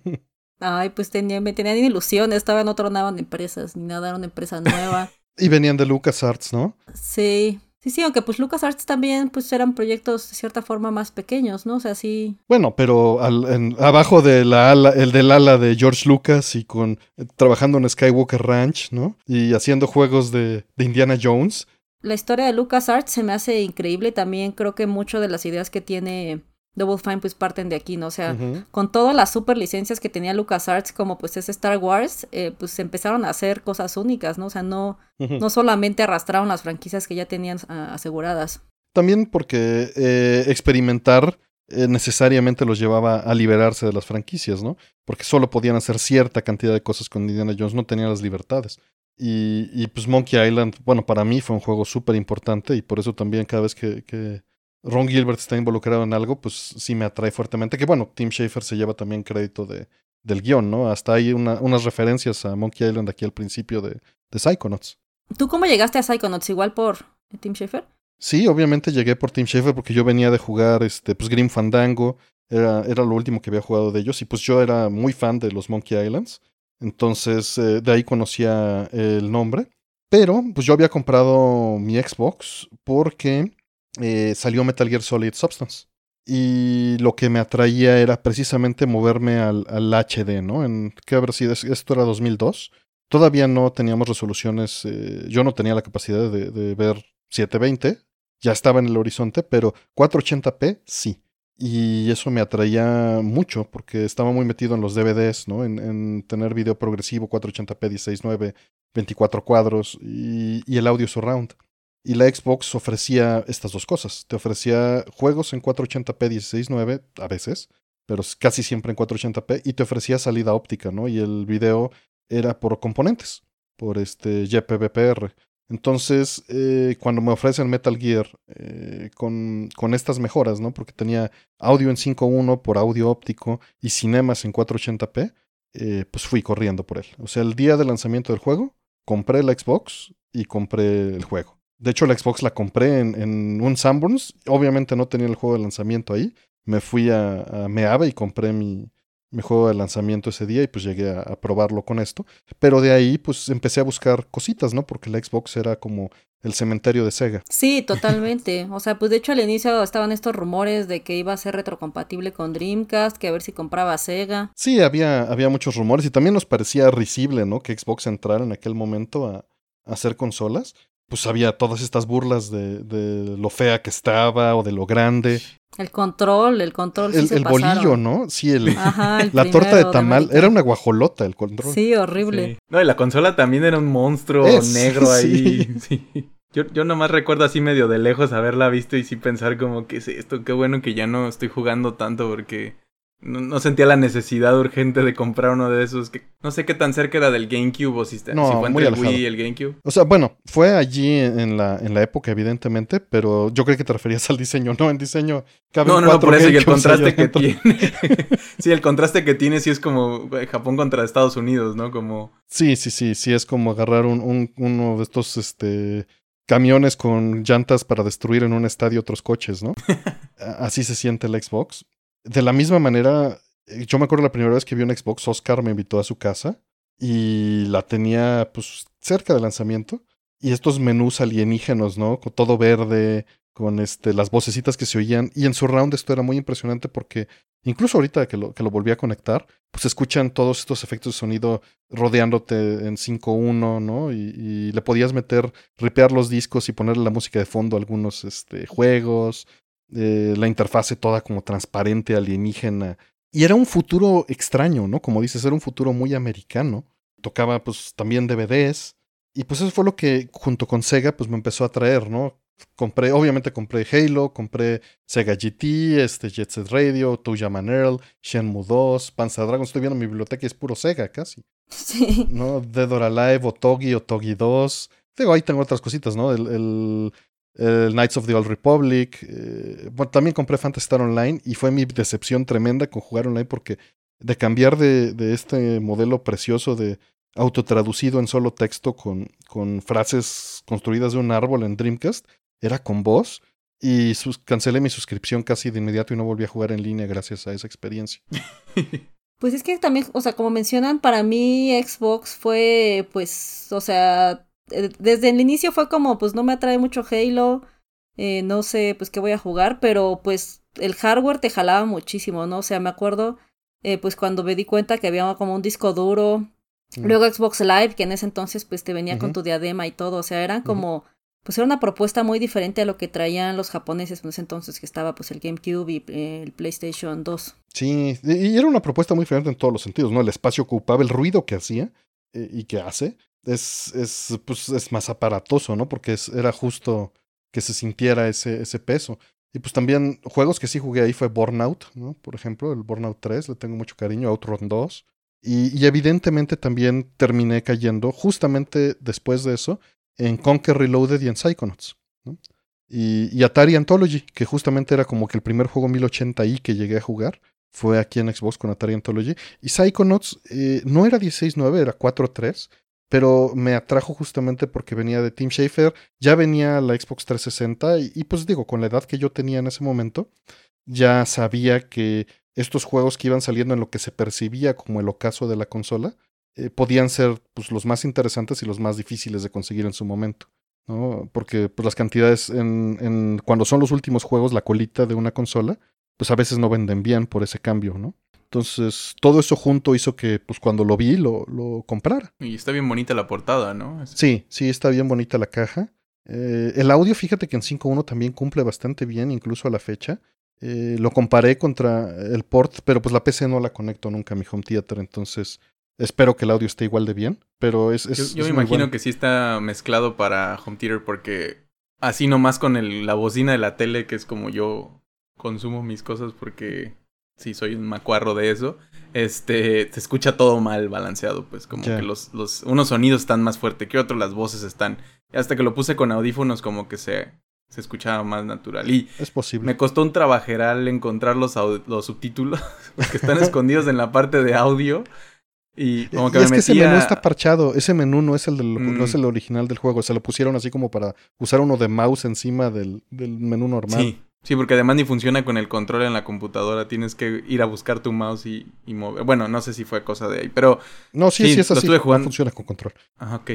Ay, pues tenía, me tenían ilusiones, estaba no tronaban empresas, ni nada, era una empresa nueva. y venían de LucasArts, ¿no? Sí. Sí, sí, aunque pues LucasArts también pues eran proyectos de cierta forma más pequeños, ¿no? O sea, sí. Bueno, pero al, en, abajo de la ala, el del ala de George Lucas y con trabajando en Skywalker Ranch, ¿no? Y haciendo juegos de, de Indiana Jones. La historia de LucasArts se me hace increíble. También creo que mucho de las ideas que tiene Double Fine pues parten de aquí, ¿no? O sea, uh -huh. con todas las super licencias que tenía LucasArts, como pues es Star Wars, eh, pues empezaron a hacer cosas únicas, ¿no? O sea, no, uh -huh. no solamente arrastraron las franquicias que ya tenían uh, aseguradas. También porque eh, experimentar eh, necesariamente los llevaba a liberarse de las franquicias, ¿no? Porque solo podían hacer cierta cantidad de cosas con Indiana Jones, no tenían las libertades. Y, y pues Monkey Island, bueno, para mí fue un juego súper importante y por eso también cada vez que, que Ron Gilbert está involucrado en algo, pues sí me atrae fuertemente. Que bueno, Tim Schafer se lleva también crédito de, del guion, ¿no? Hasta hay una, unas referencias a Monkey Island aquí al principio de, de Psychonauts. ¿Tú cómo llegaste a Psychonauts? ¿Igual por Tim Schafer? Sí, obviamente llegué por Team Schafer porque yo venía de jugar este, pues Grim Fandango, era, era lo último que había jugado de ellos y pues yo era muy fan de los Monkey Islands. Entonces eh, de ahí conocía el nombre. Pero pues yo había comprado mi Xbox porque eh, salió Metal Gear Solid Substance. Y lo que me atraía era precisamente moverme al, al HD, ¿no? En, ¿Qué habrá sido? Esto era 2002. Todavía no teníamos resoluciones, eh, yo no tenía la capacidad de, ver 720, ya estaba en el horizonte, pero 480p sí. Y eso me atraía mucho porque estaba muy metido en los DVDs, ¿no? En, en tener video progresivo 480p 16.9, 24 cuadros y, el audio surround. Y la Xbox ofrecía estas dos cosas. Te ofrecía juegos en 480p 16.9 a veces, pero casi siempre en 480p, y te ofrecía salida óptica, ¿no? Y el video era por componentes, por este YPBPR. Entonces, eh, cuando me ofrecen Metal Gear eh, con, con, estas mejoras, ¿no? Porque tenía audio en 5.1 por audio óptico y cinemas en 480p, eh, pues fui corriendo por él. O sea, el día de lanzamiento del juego, compré la Xbox y compré el juego. De hecho, la Xbox la compré en, en un Sanborns. Obviamente no tenía el juego de lanzamiento ahí. Me fui a, a Meave y compré mi, mi juego de lanzamiento ese día y pues llegué a, a, probarlo con esto. Pero de ahí pues empecé a buscar cositas, ¿no? Porque la Xbox era como el cementerio de Sega. Sí, totalmente. o sea, pues de hecho al inicio estaban estos rumores de que iba a ser retrocompatible con Dreamcast, que a ver si compraba Sega. Sí, había, había muchos rumores y también nos parecía risible, ¿no? Que Xbox entrara en aquel momento a, a hacer consolas. Pues había todas estas burlas de, de, lo fea que estaba o de lo grande. El control, el control. Sí el, se el bolillo, ¿no? Sí, el, Ajá, el la torta de tamal. de era una guajolota el control. Sí, horrible. Sí. No, y la consola también era un monstruo Es, negro ahí. sí. Sí. Yo, yo nomás recuerdo así medio de lejos haberla visto y sí pensar como, ¿qué es esto? Qué bueno que ya no estoy jugando tanto porque no, no sentía la necesidad urgente de comprar uno de esos. Que, no sé qué tan cerca era del GameCube o si, está, No, si fue muy entre el alejado. Wii y el GameCube. O sea, bueno, fue allí en la, en la época, evidentemente, pero yo creo que te referías al diseño, ¿no? En diseño No, no, no, por eso y el contraste que tiene. sí, el contraste que tiene sí es como eh, Japón contra Estados Unidos, ¿no? Como... Sí, sí, sí, sí, es como agarrar un, un, uno de estos este, camiones con llantas para destruir en un estadio otros coches, ¿no? Así se siente el Xbox. De la misma manera, eh, yo me acuerdo la primera vez que vi un Xbox, Oscar me invitó a su casa y la tenía pues cerca del lanzamiento. Y estos menús alienígenos, ¿no? Con todo verde, con este, las vocecitas que se oían. Y en su round esto era muy impresionante porque incluso ahorita que lo, que lo volví a conectar, pues escuchan todos estos efectos de sonido rodeándote en 5.1, ¿no? Y, le podías meter, ripear los discos y ponerle la música de fondo a algunos este, juegos. Eh, la interfase toda como transparente, alienígena. Y era un futuro extraño, ¿no? Como dices, era un futuro muy americano. Tocaba pues también DVDs. Y pues eso fue lo que junto con Sega pues me empezó a traer, ¿no? Compré, obviamente compré Halo, compré Sega GT, este Jet Set Radio, Toyama Earl, Shenmue 2, Panzer Dragon. Estoy viendo mi biblioteca y es puro Sega casi. Sí. ¿No? Dead or Alive, Otogi, Otogi 2. Digo, ahí tengo otras cositas, ¿no? El, el, el Knights of the Old Republic. Eh, bueno, también compré Phantasy Star Online y fue mi decepción tremenda con jugar online porque de cambiar de, de este modelo precioso de autotraducido en solo texto con, con frases construidas de un árbol en Dreamcast, era con voz y sus, cancelé mi suscripción casi de inmediato y no volví a jugar en línea gracias a esa experiencia. Pues es que también, o sea, como mencionan, para mí Xbox fue, pues, o sea, desde el inicio fue como, pues no me atrae mucho Halo, eh, no sé, pues qué voy a jugar, pero pues el hardware te jalaba muchísimo, ¿no? O sea, me acuerdo, eh, pues cuando me di cuenta que había como un disco duro, Mm. luego Xbox Live, que en ese entonces pues te venía con tu diadema y todo, o sea, eran como, pues era una propuesta muy diferente a lo que traían los japoneses en ese entonces, que estaba pues el GameCube y eh, el PlayStation 2. Sí, y era una propuesta muy diferente en todos los sentidos, ¿no? El espacio ocupaba, el ruido que hacía eh, y que hace, es, es, pues, es más aparatoso, ¿no? Porque era justo que se sintiera ese, ese peso. Y pues también juegos que sí jugué ahí fue Burnout, ¿no? Por ejemplo, el Burnout 3, le tengo mucho cariño, Outrun 2. Y, y evidentemente también terminé cayendo justamente después de eso en Conquer Reloaded y en Psychonauts. y Atari Anthology, que justamente era como que el primer juego 1080i que llegué a jugar, fue aquí en Xbox con Atari Anthology. Y Psychonauts eh, no era 16.9, era 4.3. pero me atrajo justamente porque venía de Tim Schafer, ya venía la Xbox 360 y, y, pues digo, con la edad que yo tenía en ese momento, ya sabía que estos juegos que iban saliendo en lo que se percibía como el ocaso de la consola, eh, podían ser pues, los más interesantes y los más difíciles de conseguir en su momento. ¿no? Porque pues, las cantidades, en, en, cuando son los últimos juegos, la colita de una consola, pues a veces no venden bien por ese cambio, ¿no? Entonces, todo eso junto hizo que, pues cuando lo vi, lo, lo comprara. Y está bien bonita la portada, ¿no? Sí, sí, está bien bonita la caja. Eh, el audio, fíjate que en 5.1 también cumple bastante bien, incluso a la fecha. Eh, lo comparé contra el port, pero pues la PC no la conecto nunca a mi home theater, entonces espero que el audio esté igual de bien. Pero es. es yo, yo es me imagino bueno. que sí está mezclado para home theater porque así nomás con el, la bocina de la tele, que es como yo consumo mis cosas porque sí soy un macuarro de eso. Este, se escucha todo mal balanceado, pues como que los, los, unos sonidos están más fuertes que otros, las voces están. Hasta que lo puse con audífonos, como que se, se escuchaba más natural. Y Es posible. me costó un trabajeral encontrar los, los subtítulos, porque están escondidos en la parte de audio. Y como que Y me es que ese menú está parchado. Ese menú no es el del, Mm. no es el original del juego. Se lo pusieron así como para usar uno de mouse encima del, del menú normal. Sí, sí, porque además ni funciona con el control en la computadora. Tienes que ir a buscar tu mouse y, y mover. Bueno, no sé si fue cosa de ahí, pero. No, sí, Sí, sí, es lo así. estuve no jugando. funciona con control. Ajá, ok.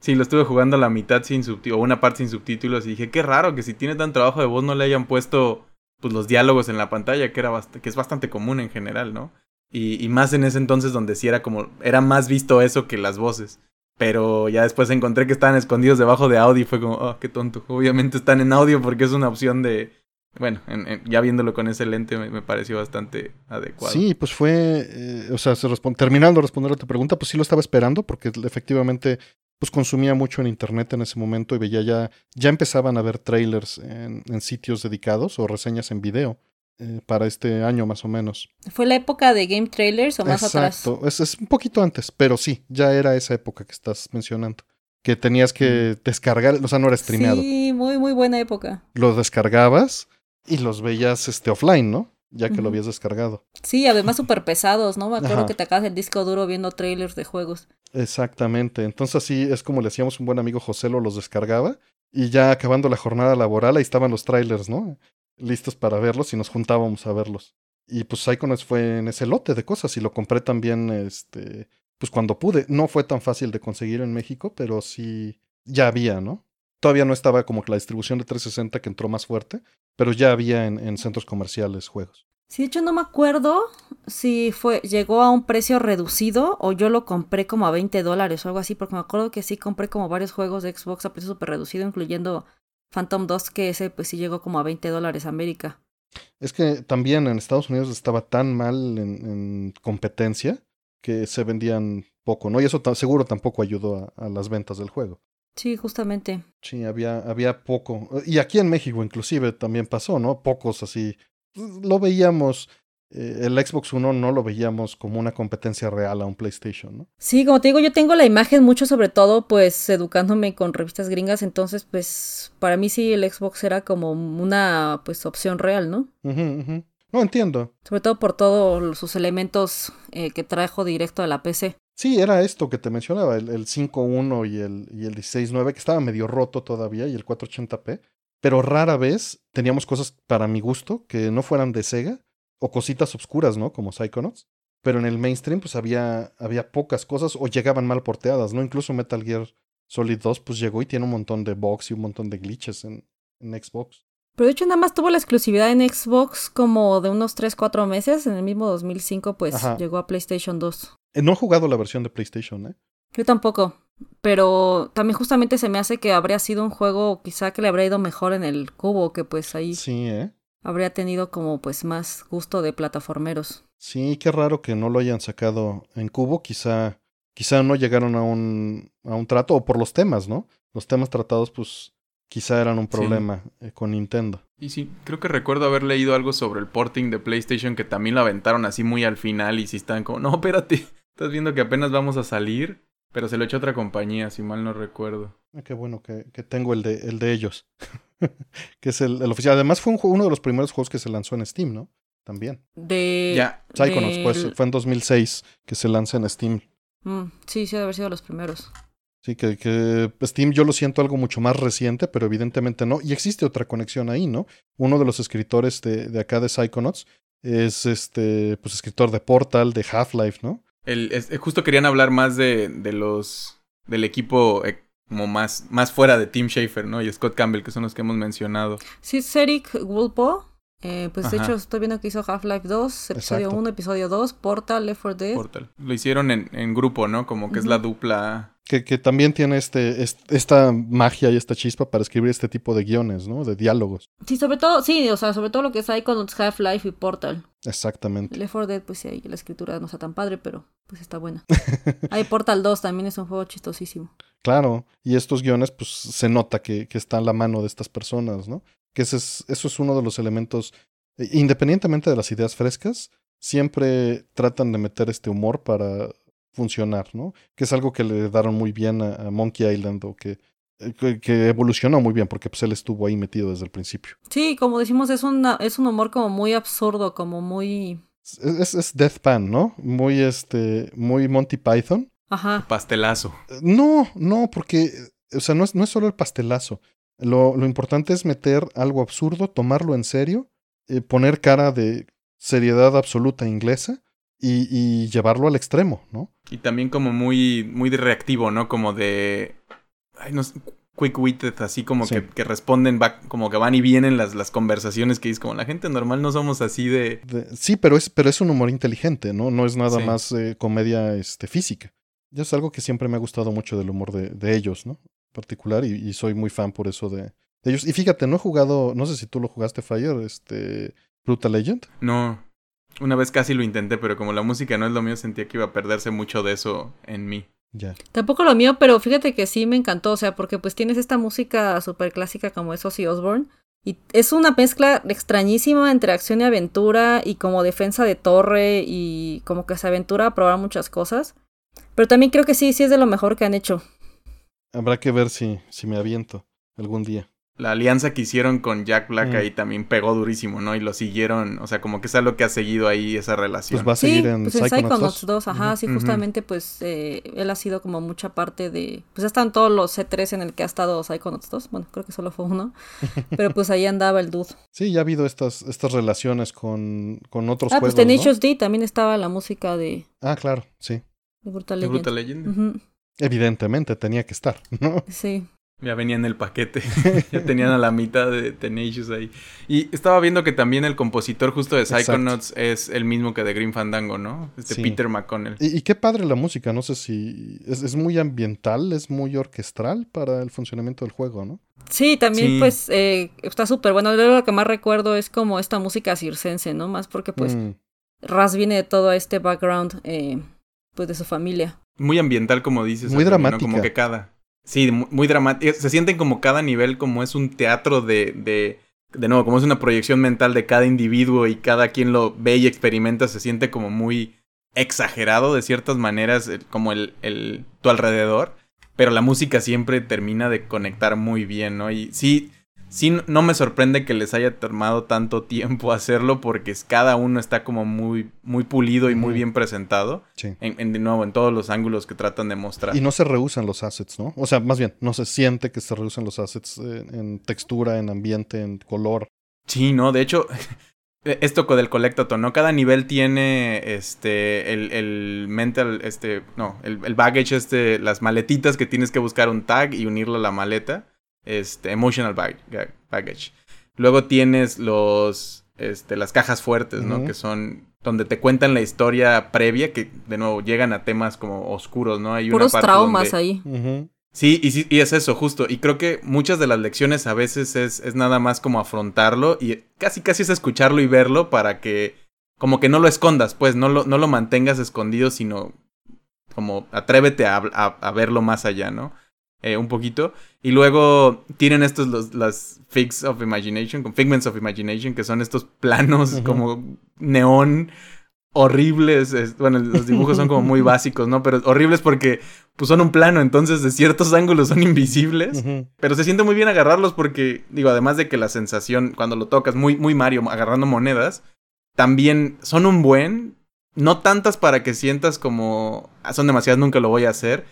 Sí, lo estuve jugando a la mitad sin subtítulos, o una parte sin subtítulos, y dije, qué raro que si tiene tan trabajo de voz no le hayan puesto pues los diálogos en la pantalla, que era bast- que es bastante común en general, ¿no? Y, y más en ese entonces donde sí era como, era más visto eso que las voces. Pero ya después encontré que estaban escondidos debajo de audio y fue como, oh, qué tonto. Obviamente están en audio porque es una opción de... Bueno, en- en- ya viéndolo con ese lente me, me pareció bastante adecuado. Sí, pues fue, eh, o sea, se terminando de responder a tu pregunta, pues sí lo estaba esperando porque efectivamente pues consumía mucho en internet en ese momento y veía ya, ya empezaban a ver trailers en, en sitios dedicados o reseñas en video eh, para este año más o menos. ¿Fue la época de Game Trailers o más atrás? Exacto, es, es un poquito antes, pero sí, ya era esa época que estás mencionando. Que tenías que descargar, o sea, no era streameado. Sí, muy, muy buena época. Los descargabas y los veías este, offline, ¿no? Ya que lo habías descargado. Sí, además súper pesados, ¿no? Me acuerdo Ajá. que te acabas el disco duro viendo trailers de juegos. Exactamente. Entonces así es como le hacíamos un buen amigo José, lo los descargaba y ya acabando la jornada laboral ahí estaban los trailers, ¿no? Listos para verlos y nos juntábamos a verlos. Y pues Psychonauts fue en ese lote de cosas y lo compré también, este, pues cuando pude. No fue tan fácil de conseguir en México, pero sí, ya había, ¿no? Todavía no estaba como que la distribución de 360 que entró más fuerte, pero ya había en, en centros comerciales juegos. Sí, de hecho no me acuerdo si fue llegó a un precio reducido o yo lo compré como a 20 dólares o algo así, porque me acuerdo que sí compré como varios juegos de Xbox a precio súper reducido, incluyendo Phantom 2, que ese pues sí llegó como a 20 dólares a América. Es que también en Estados Unidos estaba tan mal en, en competencia que se vendían poco, ¿no? Y eso seguro tampoco ayudó a, a las ventas del juego. Sí, justamente. Sí, había, había poco. Y aquí en México inclusive también pasó, ¿no? Pocos así. Lo veíamos, eh, el Xbox One no lo veíamos como una competencia real a un PlayStation, ¿no? Sí, como te digo, yo tengo la imagen mucho sobre todo pues educándome con revistas gringas, entonces pues para mí sí el Xbox era como una pues opción real, ¿no? No entiendo. Sobre todo por todos sus elementos eh, que trajo directo a la PC. Sí, era esto que te mencionaba, el, el 5.1 y el, y el 16.9, que estaba medio roto todavía, y el 480p, pero rara vez teníamos cosas para mi gusto que no fueran de Sega, o cositas obscuras, ¿no? Como Psychonauts. Pero en el mainstream, pues había, había pocas cosas, o llegaban mal porteadas, ¿no? Incluso Metal Gear Solid 2, pues llegó y tiene un montón de bugs y un montón de glitches en, en Xbox. Pero de hecho nada más tuvo la exclusividad en Xbox como de unos 3-4 meses, en el mismo 2005 pues Ajá. llegó a PlayStation 2. Eh, no he jugado la versión de PlayStation, ¿eh? Yo tampoco, pero también justamente se me hace que habría sido un juego quizá que le habría ido mejor en el cubo, que pues ahí Sí, ¿eh? habría tenido como pues más gusto de plataformeros. Sí, qué raro que no lo hayan sacado en cubo. Quizá, quizá no llegaron a un, a un trato, o por los temas, ¿no? Los temas tratados, pues, quizá eran un Sí. problema eh, con Nintendo. Y sí, creo que recuerdo haber leído algo sobre el porting de PlayStation que también lo aventaron así muy al final y sí estaban como, no, espérate, estás viendo que apenas vamos a salir, pero se lo echó otra compañía, si mal no recuerdo. Ah, qué bueno que, que tengo el de, el de ellos. que es el, el oficial. Además, fue un uno de los primeros juegos que se lanzó en Steam, ¿no? También. De... Ya, Psychonauts, pues, fue en 2006 que se lanza en Steam. Mm, sí, sí, debe haber sido los primeros. Sí, que, que Steam yo lo siento algo mucho más reciente, pero evidentemente no. Y existe otra conexión ahí, ¿no? Uno de los escritores de, de acá de Psychonauts es este, pues escritor de Portal, de Half-Life, ¿no? El, es, justo querían hablar más de, de los del equipo eh, como más, más fuera de Tim Schafer, ¿no? Y Scott Campbell, que son los que hemos mencionado. Sí, Cedric Woolpo. Eh, pues de hecho estoy viendo que hizo Half-Life 2, episodio 1, episodio 2, Portal, Left 4 Dead. Portal. Lo hicieron en, en grupo, ¿no? Como que es la dupla que, que, también tiene este, esta magia y esta chispa para escribir este tipo de guiones, ¿no? De diálogos. Sí, sobre todo, sí, o sea, sobre todo lo que es ahí con Half-Life y Portal. Exactamente. Left 4 Dead, pues sí, la escritura no está tan padre, pero pues está buena. hay Portal 2 también es un juego chistosísimo. Claro, y estos guiones, pues se nota que, que está en la mano de estas personas, ¿no? Que ese es, eso es uno de los elementos, independientemente de las ideas frescas, siempre tratan de meter este humor para funcionar, ¿no? Que es algo que le daron muy bien a, Monkey Island o eh, que, que, evolucionó muy bien porque pues él estuvo ahí metido desde el principio. Sí, como decimos, es, una, es un humor como muy absurdo, como muy... Es, es Deathpan, ¿no? Muy, este, muy Monty Python. Ajá. Pastelazo. No, no, porque, o sea, no es, no es solo el pastelazo. Lo, lo importante es meter algo absurdo, tomarlo en serio, eh, poner cara de seriedad absoluta inglesa y, y llevarlo al extremo, ¿no? Y también como muy, muy reactivo, ¿no? Como de... Ay, no sé, quick-witted, así como que, que, responden, va, como que van y vienen las, las conversaciones que es como la gente normal no somos así de... sí, pero es, pero es un humor inteligente, ¿no? No es nada más eh, comedia este, física. Ya es algo que siempre me ha gustado mucho del humor de, de ellos, ¿no? En particular, y, y, soy muy fan por eso de, de, ellos. Y fíjate, no he jugado, no sé si tú lo jugaste, Fire, este... Brutal Legend. No. Una vez casi lo intenté, pero como la música no es lo mío, sentía que iba a perderse mucho de eso en mí. Ya. Tampoco lo mío, pero fíjate que sí me encantó, o sea, porque pues tienes esta música súper clásica como es Ozzy Osbourne, y es una mezcla extrañísima entre acción y aventura, y como defensa de torre, y como que se aventura a probar muchas cosas. Pero también creo que sí, sí es de lo mejor que han hecho. Habrá que ver si, si me aviento algún día la alianza que hicieron con Jack Black mm. ahí también pegó durísimo, ¿no? Y lo siguieron, o sea, como que es algo que ha seguido ahí esa relación. Pues va a seguir en pues Psychonauts 2. ajá, sí, justamente pues eh, él ha sido como mucha parte de, pues están todos los C3 en el que ha estado Psychonauts 2, bueno, creo que solo fue uno, pero pues ahí andaba el dude. Sí, ya ha habido estas, estas relaciones con, con otros ah, juegos, pues Tenacious D también estaba la música de... Ah, claro, sí. De Brutal Legend. Brutal Legend. Evidentemente tenía que estar, ¿no? Sí. Ya venía en el paquete. ya tenían a la mitad de Tenacious ahí. Y estaba viendo que también el compositor justo de Psychonauts es el mismo que de Green Fandango, ¿no? Este Peter McConnell. Y, qué padre la música. No sé si. Es, muy ambiental, es muy orquestral para el funcionamiento del juego, ¿no? Sí, también pues eh, está súper bueno. Lo que más recuerdo es como esta música circense, ¿no? Más porque pues mm. Raz viene de todo este background eh, pues de su familia. Muy ambiental, como dices. Muy dramático Como que cada. Sí, muy, dramático. Se sienten como cada nivel como es un teatro de, de... De nuevo, como es una proyección mental de cada individuo y cada quien lo ve y experimenta, se siente como muy exagerado de ciertas maneras, eh, como el, el tu alrededor. Pero la música siempre termina de conectar muy bien, ¿no? Y sí, sí, no me sorprende que les haya tomado tanto tiempo hacerlo porque cada uno está como muy, muy pulido y muy bien presentado. Sí. En, de nuevo, en todos los ángulos que tratan de mostrar. Y no se rehusan los assets, ¿no? O sea, más bien, no se siente que se rehusan los assets en, textura, en ambiente, en color. Sí, no, de hecho, esto del Collectathon, ¿no? Cada nivel tiene este, el, el mental, este, no, el, el baggage, este, las maletitas que tienes que buscar un tag y unirlo a la maleta este, emotional baggage. Luego tienes los, este, las cajas fuertes, ¿no? Que son donde te cuentan la historia previa, que de nuevo llegan a temas como oscuros, ¿no? Hay Puros traumas ahí. Sí, y, sí, y es eso, justo. Y creo que muchas de las lecciones a veces es, es nada más como afrontarlo y casi casi es escucharlo y verlo para que como que no lo escondas, pues no lo, no lo mantengas escondido, sino como atrévete a, a verlo más allá, ¿no? Eh, un poquito. Y luego tienen estos, los, las Figs of Imagination, con Figments of Imagination, que son estos planos como neón horribles. bueno, los dibujos son como muy básicos, ¿no? Pero horribles porque pues son un plano, entonces de ciertos ángulos son invisibles. Pero se siente muy bien agarrarlos porque, digo, además de que la sensación cuando lo tocas, muy, muy Mario agarrando monedas, también son un buen, no tantas para que sientas como, ah, son demasiadas, nunca lo voy a hacer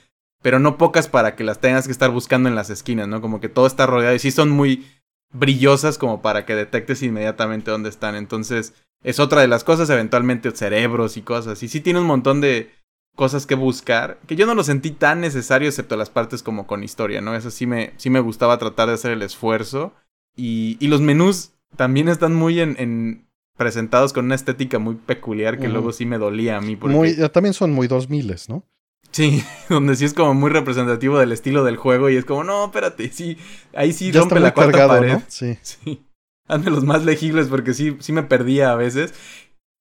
pero no pocas para que las tengas que estar buscando en las esquinas, ¿no? Como que todo está rodeado y sí son muy brillosas como para que detectes inmediatamente dónde están. Entonces, es otra de las cosas, eventualmente cerebros y cosas. Y sí tiene un montón de cosas que buscar, que yo no lo sentí tan necesario, excepto las partes como con historia, ¿no? Eso sí me, sí me gustaba tratar de hacer el esfuerzo. Y, y los menús también están muy en, en, presentados con una estética muy peculiar que luego sí me dolía a mí. Porque... Muy, también son muy 2000, ¿no? Sí, donde sí es como muy representativo del estilo del juego y es como, no, espérate, sí, ahí sí rompe la cuarta cargado, pared. ¿no? Sí. Sí. Hazme los más legibles porque sí, sí me perdía a veces.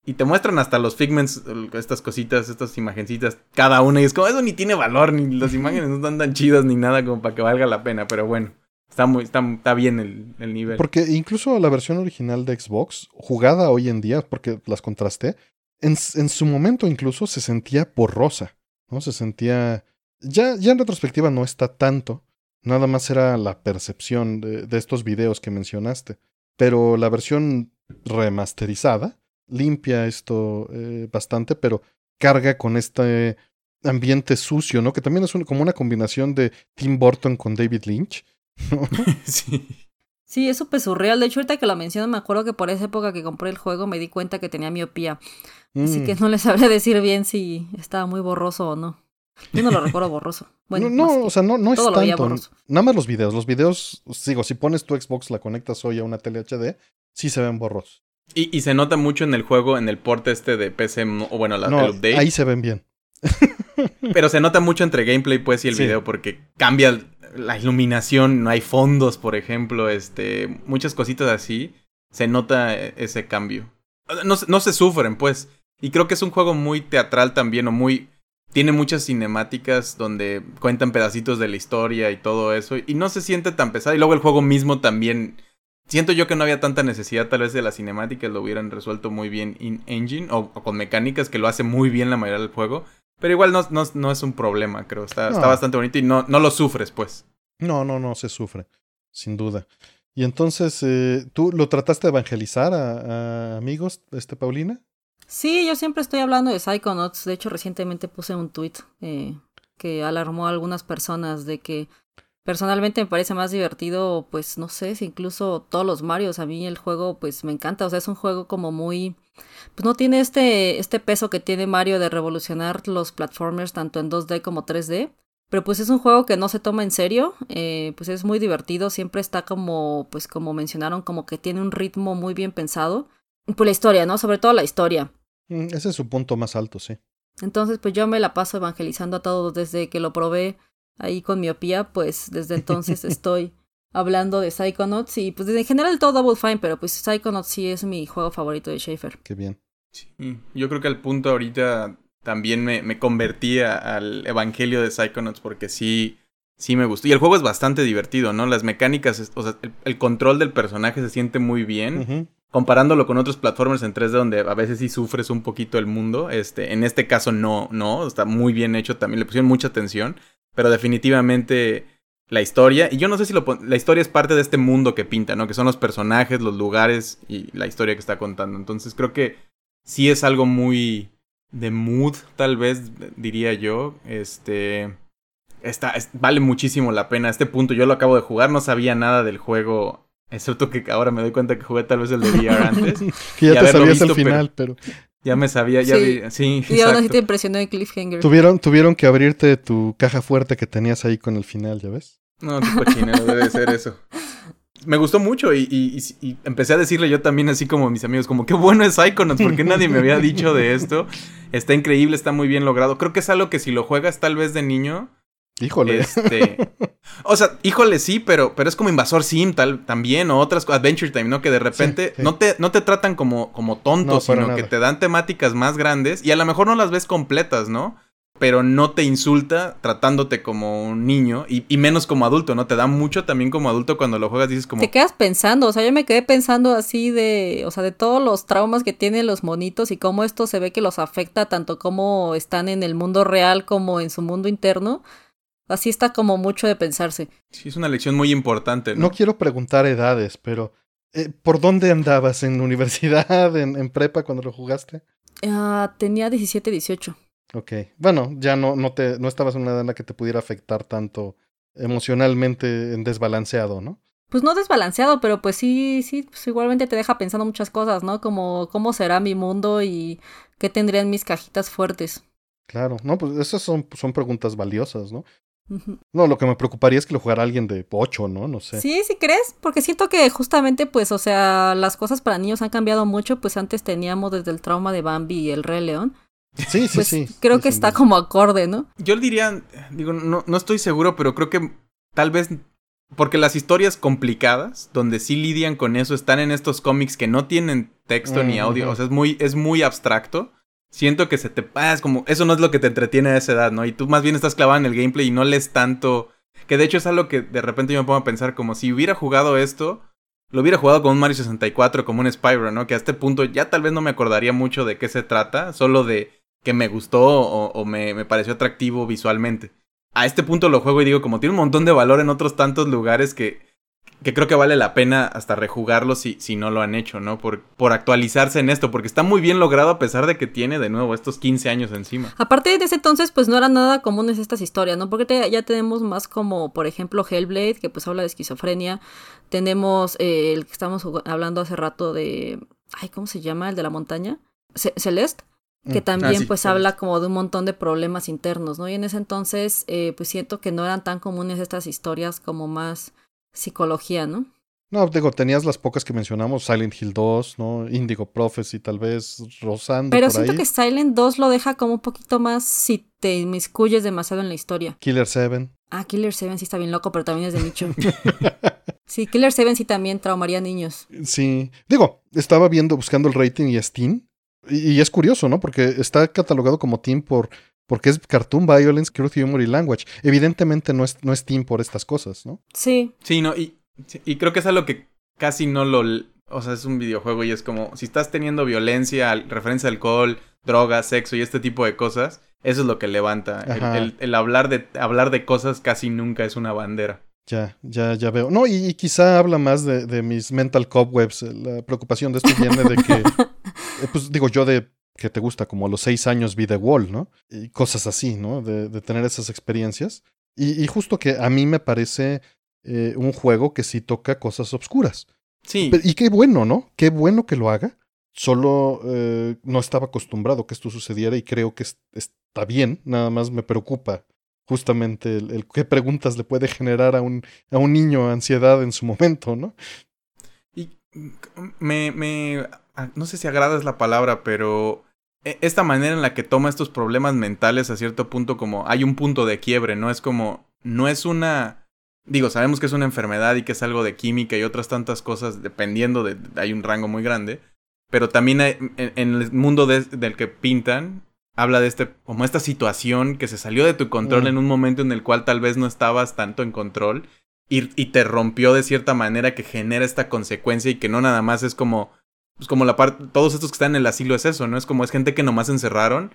Y te muestran hasta los figments, estas cositas, estas imagencitas, cada una. Y es como, eso ni tiene valor, ni las imágenes no están tan chidas ni nada como para que valga la pena. Pero bueno, está, muy, está, está bien el, el nivel. Porque incluso la versión original de Xbox, jugada hoy en día, porque las contrasté, en, en su momento incluso se sentía borrosa. ¿No? Se sentía... Ya, ya en retrospectiva no está tanto, nada más era la percepción de, de estos videos que mencionaste. Pero la versión remasterizada limpia esto eh, bastante, pero carga con este ambiente sucio, ¿no? Que también es como una combinación de Tim Burton con David Lynch. ¿no? sí. Sí, es súper surreal. De hecho, ahorita que lo menciono, me acuerdo que por esa época que compré el juego me di cuenta que tenía miopía. Así que Mm. no les sabría decir bien si estaba muy borroso o no. Yo no lo recuerdo borroso. Bueno, no, o sea, no, no es tanto. borroso. Nada más los videos. Los videos, digo, si pones tu Xbox, la conectas hoy a una tele HD, sí se ven borrosos. Y, y se nota mucho en el juego, en el port este de PC, o bueno, la, no, el update. ahí se ven bien. Pero se nota mucho entre gameplay, pues, y el Sí. video, porque cambia la iluminación, no hay fondos, por ejemplo, este, muchas cositas así. Se nota e- ese cambio. No, no se sufren, pues. Y creo que es un juego muy teatral también, o muy. Tiene muchas cinemáticas donde cuentan pedacitos de la historia y todo eso. Y no se siente tan pesado. Y luego el juego mismo también. Siento yo que no había tanta necesidad tal vez de las cinemáticas, lo hubieran resuelto muy bien in engine o, o con mecánicas que lo hace muy bien la mayoría del juego. Pero igual no, no, no es un problema, creo. Está, está bastante bonito y no, no lo sufres, pues. No, no, no se sufre, sin duda. Y entonces, eh, ¿tú lo trataste de evangelizar a, a amigos, este Paulina? Sí, yo siempre estoy hablando de Psychonauts. De hecho, recientemente puse un tweet eh, que alarmó a algunas personas de que personalmente me parece más divertido, pues no sé, si incluso todos los Marios. A mí el juego, pues me encanta. O sea, es un juego como muy. Pues no tiene este, este peso que tiene Mario de revolucionar los platformers tanto en 2D como 3D. Pero pues es un juego que no se toma en serio, eh, pues es muy divertido, siempre está como, pues como mencionaron, como que tiene un ritmo muy bien pensado. Pues la historia, ¿no? Sobre todo la historia. Mm, Ese es su punto más alto, sí. Entonces, pues yo me la paso evangelizando a todos desde que lo probé ahí con miopía, pues desde entonces estoy hablando de Psychonauts y pues en general todo Double Fine, pero pues Psychonauts sí es mi juego favorito de Schaefer. Qué bien. Sí, yo creo que al punto ahorita también me, me convertí a- al evangelio de Psychonauts porque sí, sí me gustó. Y el juego es bastante divertido, ¿no? Las mecánicas, o sea, el, el control del personaje se siente muy bien. Comparándolo con otros platformers en 3D donde a veces sí sufres un poquito el mundo, este, en este caso no, no, está muy bien hecho también, le pusieron mucha atención, pero definitivamente la historia, y yo no sé si lo la historia es parte de este mundo que pinta, ¿no? Que son los personajes, los lugares y la historia que está contando. Entonces creo que sí es algo muy de mood, tal vez diría yo, este está es- vale muchísimo la pena. Este punto yo lo acabo de jugar, no sabía nada del juego, excepto que ahora me doy cuenta que jugué tal vez el de VR antes. Que Y ya te sabías el visto, final, pero, Ya me sabía, ya Sí. vi, sí, Y aún así exacto. te impresionó el cliffhanger. tuvieron, tuvieron que abrirte tu caja fuerte que tenías ahí con el final, ¿ya ves? No, qué cochinero debe ser eso. Me gustó mucho y, y- y- y empecé a decirle yo también así como a mis amigos, como qué bueno es Psychonauts, ¿por qué nadie me había dicho de esto? Está increíble, está muy bien logrado. Creo que es algo que si lo juegas tal vez de niño, Híjole. este... O sea, híjole, sí, pero, pero es como Invasor Sim tal, también, o otras cosas, Adventure Time, ¿no? Que de repente Sí, sí. No, te, no te tratan como, como tonto, No, sino que te dan temáticas más grandes y a lo mejor no las ves completas, ¿no? Pero no te insulta tratándote como un niño y, y menos como adulto, ¿no? Te da mucho también como adulto cuando lo juegas, dices como... Te quedas pensando, o sea, yo me quedé pensando así de, o sea, de todos los traumas que tienen los monitos y cómo esto se ve que los afecta tanto como están en el mundo real como en su mundo interno. Así está como mucho de pensarse. Sí, es una lección muy importante, ¿no? No quiero preguntar edades, pero eh, ¿por dónde andabas? ¿En universidad? ¿En, en prepa cuando lo jugaste? Ah, tenía 17, 18. Ok. Bueno, ya no, no, te, no estabas en una edad en la que te pudiera afectar tanto emocionalmente en desbalanceado, ¿no? Pues no desbalanceado, pero pues sí, sí, pues igualmente te deja pensando muchas cosas, ¿no? Como cómo será mi mundo y qué tendrían mis cajitas fuertes. Claro, no, pues esas son, son preguntas valiosas, ¿no? No, lo que me preocuparía es que lo jugara alguien de 8, ¿no? No sé. Sí, sí crees, porque siento que justamente, pues, o sea, las cosas para niños han cambiado mucho, pues antes teníamos desde el trauma de Bambi y el Rey León. Sí, sí, Pues sí. creo sí, que está como acorde, ¿no? Yo diría, digo, no, no estoy seguro, pero creo que tal vez porque las historias complicadas, donde sí lidian con eso, están en estos cómics que no tienen texto ni audio, Ujú. o sea, es muy, es muy abstracto. Siento que se te es como, eso no es lo que te entretiene a esa edad, ¿no? Y tú más bien estás clavado en el gameplay y no lees tanto. Que de hecho es algo que de repente yo me pongo a pensar, como si hubiera jugado esto, lo hubiera jugado con un Mario 64, como un Spyro, ¿no? Que a este punto ya tal vez no me acordaría mucho de qué se trata, solo de que me gustó o, o me, me pareció atractivo visualmente. A este punto lo juego y digo, como tiene un montón de valor en otros tantos lugares que, que creo que vale la pena hasta rejugarlo si, si no lo han hecho, ¿no? Por, por actualizarse en esto, porque está muy bien logrado a pesar de que tiene de nuevo estos 15 años encima. Aparte de ese entonces, pues no eran nada comunes estas historias, ¿no? Porque te- ya tenemos más como, por ejemplo, Hellblade, que pues habla de esquizofrenia. Tenemos eh, el que estamos hablando hace rato de... Ay, ¿cómo se llama? El de la montaña. Ce- Celeste. Que Mm. también sí, pues habla como de un montón de problemas internos, ¿no? Y en ese entonces, eh, pues siento que no eran tan comunes estas historias como más psicología, ¿no? No, digo, tenías las pocas que mencionamos, Silent Hill 2, ¿no? Indigo Prophecy, tal vez, rozando Pero por siento ahí. que Silent 2 lo deja como un poquito más si te inmiscuyes demasiado en la historia. Killer 7. Ah, Killer 7 sí está bien loco, pero también es de nicho. sí, Killer 7 sí también traumaría a niños. Sí. Digo, estaba viendo, buscando el rating y Steam. Y, y es curioso, ¿no? Porque está catalogado como Teen por, porque es Cartoon Violence, Crude Humor y Language. Evidentemente no es, no es Teen por estas cosas, ¿no? Sí, Sí, no, y, y creo que es algo que casi no lo... O sea, es un videojuego y es como, si estás teniendo violencia, referencia a alcohol, drogas, sexo y este tipo de cosas, eso es lo que levanta. El, Ajá. el- el hablar, de, hablar de cosas casi nunca es una bandera. Ya, ya, ya veo. No, y, y quizá habla más de, de mis mental cobwebs. La preocupación de esto viene de que, eh, pues digo, yo de que te gusta, como a los seis años vi The Wall, ¿no? Y cosas así, ¿no? De, de tener esas experiencias. Y, y justo que a mí me parece eh, un juego que sí toca cosas obscuras. Sí, Pero- y qué bueno, ¿no? Qué bueno que lo haga. Solo eh, no estaba acostumbrado que esto sucediera y creo que es- está bien. Nada más me preocupa justamente el, el qué preguntas le puede generar a un, a un niño ansiedad en su momento, ¿no? Y me, me, ah, no sé si agrada es la palabra, pero esta manera en la que toma estos problemas mentales a cierto punto como hay un punto de quiebre, ¿no? Es como, no es una, digo, sabemos que es una enfermedad y que es algo de química y otras tantas cosas, dependiendo de, hay un rango muy grande, pero también hay- en, en el mundo de- del que pintan, habla de este, como esta situación que se salió de tu control Mm. en un momento en el cual tal vez no estabas tanto en control y, y te rompió de cierta manera que genera esta consecuencia y que no nada más es como, pues como la parte, todos estos que están en el asilo es eso, ¿no? Es como es gente que nomás encerraron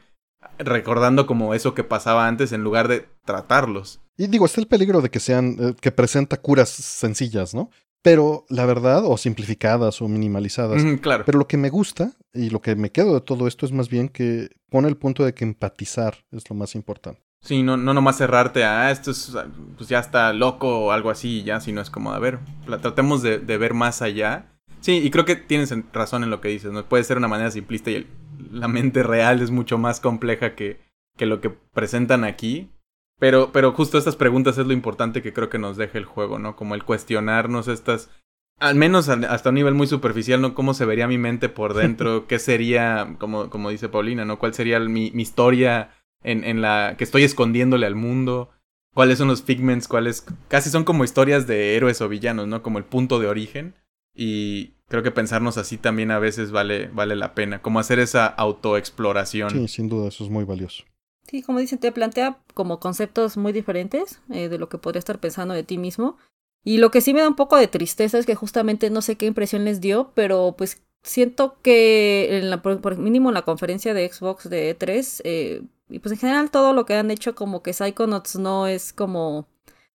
recordando como eso que pasaba antes en lugar de tratarlos. Y digo, está el peligro de que sean, eh, que presenta curas sencillas, ¿no? Pero la verdad, o simplificadas o minimalizadas. Claro. Pero lo que me gusta y lo que me quedo de todo esto es más bien que pone el punto de que empatizar es lo más importante. Sí, no, no nomás cerrarte a "Ah, esto es, pues ya está loco o algo así, ya, sino es como, a ver, tratemos de, de ver más allá. Sí, y creo que tienes en- razón en lo que dices, ¿no? Puede ser una manera simplista y el- la mente real es mucho más compleja que, que lo que presentan aquí. Pero, pero justo estas preguntas es lo importante que creo que nos deja el juego, ¿no? Como el cuestionarnos estas, al menos hasta un nivel muy superficial, ¿no? ¿Cómo se vería mi mente por dentro? ¿Qué sería, como, como dice Paulina, ¿no? ¿Cuál sería mi, mi historia en, en la que estoy escondiéndole al mundo? ¿Cuáles son los figments? ¿Cuáles? Casi son como historias de héroes o villanos, ¿no? Como el punto de origen. Y creo que pensarnos así también a veces vale, vale la pena. Como hacer esa autoexploración. Sí, sin duda, eso es muy valioso. Sí, como dicen, te plantea como conceptos muy diferentes eh, de lo que podría estar pensando de ti mismo. Y lo que sí me da un poco de tristeza es que justamente no sé qué impresión les dio, pero pues siento que en la, por, por mínimo en la conferencia de Xbox de E3, eh, y pues en general todo lo que han hecho como que Psychonauts no es como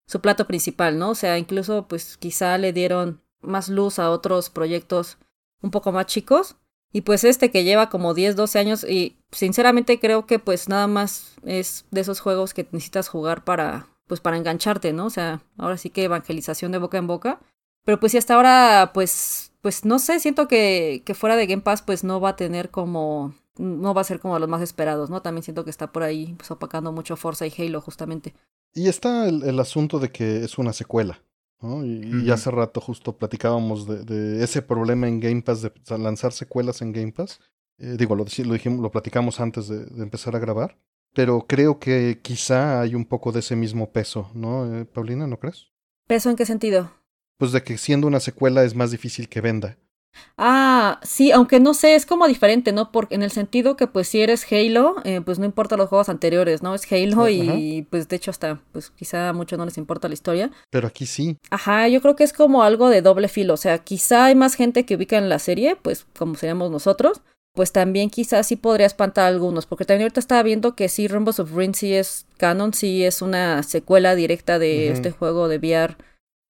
su plato principal, ¿no? O sea, incluso pues quizá le dieron más luz a otros proyectos un poco más chicos. Y pues este que lleva como 10, 12 años y sinceramente creo que pues nada más es de esos juegos que necesitas jugar para pues para engancharte, ¿no? O sea, ahora sí que evangelización de boca en boca. Pero pues si hasta ahora pues pues no sé, siento que, fuera de Game Pass pues no va a tener como no va a ser como los más esperados, ¿no? También siento que está por ahí pues, opacando mucho Forza y Halo justamente. Y está el, asunto de que es una secuela, ¿no? Y, hace rato justo platicábamos de, ese problema en Game Pass, de lanzar secuelas en Game Pass. Eh, digo, lo, lo, dijimos, lo platicamos antes de, empezar a grabar, pero creo que quizá hay un poco de ese mismo peso, ¿no, eh, Paulina? ¿No crees? ¿Peso en qué sentido? Pues de que siendo una secuela es más difícil que venda. Ah, sí, aunque no sé, es como diferente, ¿no? Porque en el sentido que pues si eres Halo, eh, pues no importa los juegos anteriores, ¿no? Es Halo y pues de hecho hasta, pues quizá a muchos no les importa la historia. Pero aquí sí. Ajá, yo creo que es como algo de doble filo, o sea, quizá hay más gente que ubica en la serie, pues como seríamos nosotros, pues también quizás sí podría espantar a algunos, porque también ahorita estaba viendo que sí, Rainbow of Rin sí es canon, sí es una secuela directa de este juego de VR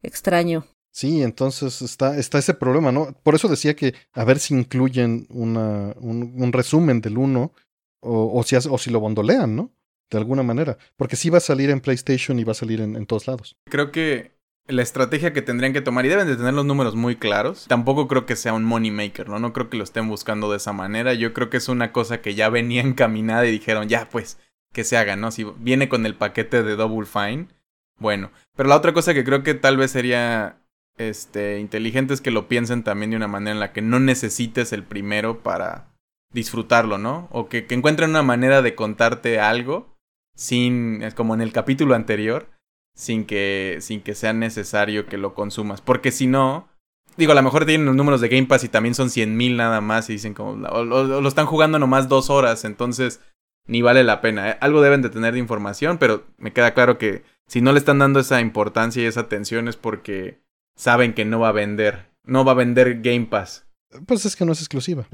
extraño. Sí, entonces está, está ese problema, ¿no? Por eso decía que a ver si incluyen una, un, resumen del 1 o, si, o si lo bondolean, ¿no? De alguna manera. Porque sí va a salir en PlayStation y va a salir en, en todos lados. Creo que la estrategia que tendrían que tomar, y deben de tener los números muy claros, tampoco creo que sea un money maker, ¿no? No creo que lo estén buscando de esa manera. Yo creo que es una cosa que ya venía encaminada y dijeron, ya, pues, que se haga, ¿no? Si viene con el paquete de Double Fine, bueno. Pero la otra cosa que creo que tal vez sería este, inteligentes que lo piensen también de una manera en la que no necesites el primero para disfrutarlo, ¿no? O que, encuentren una manera de contarte algo sin, como en el capítulo anterior, sin que, sin que sea necesario que lo consumas. Porque si no, digo, a lo mejor tienen los números de Game Pass y también son 100 mil nada más y dicen como, o, lo están jugando nomás dos horas, entonces ni vale la pena. ¿eh? Algo deben de tener de información, pero me queda claro que si no le están dando esa importancia y esa atención es porque saben que no va a vender. No va a vender Game Pass. Pues es que no es exclusiva.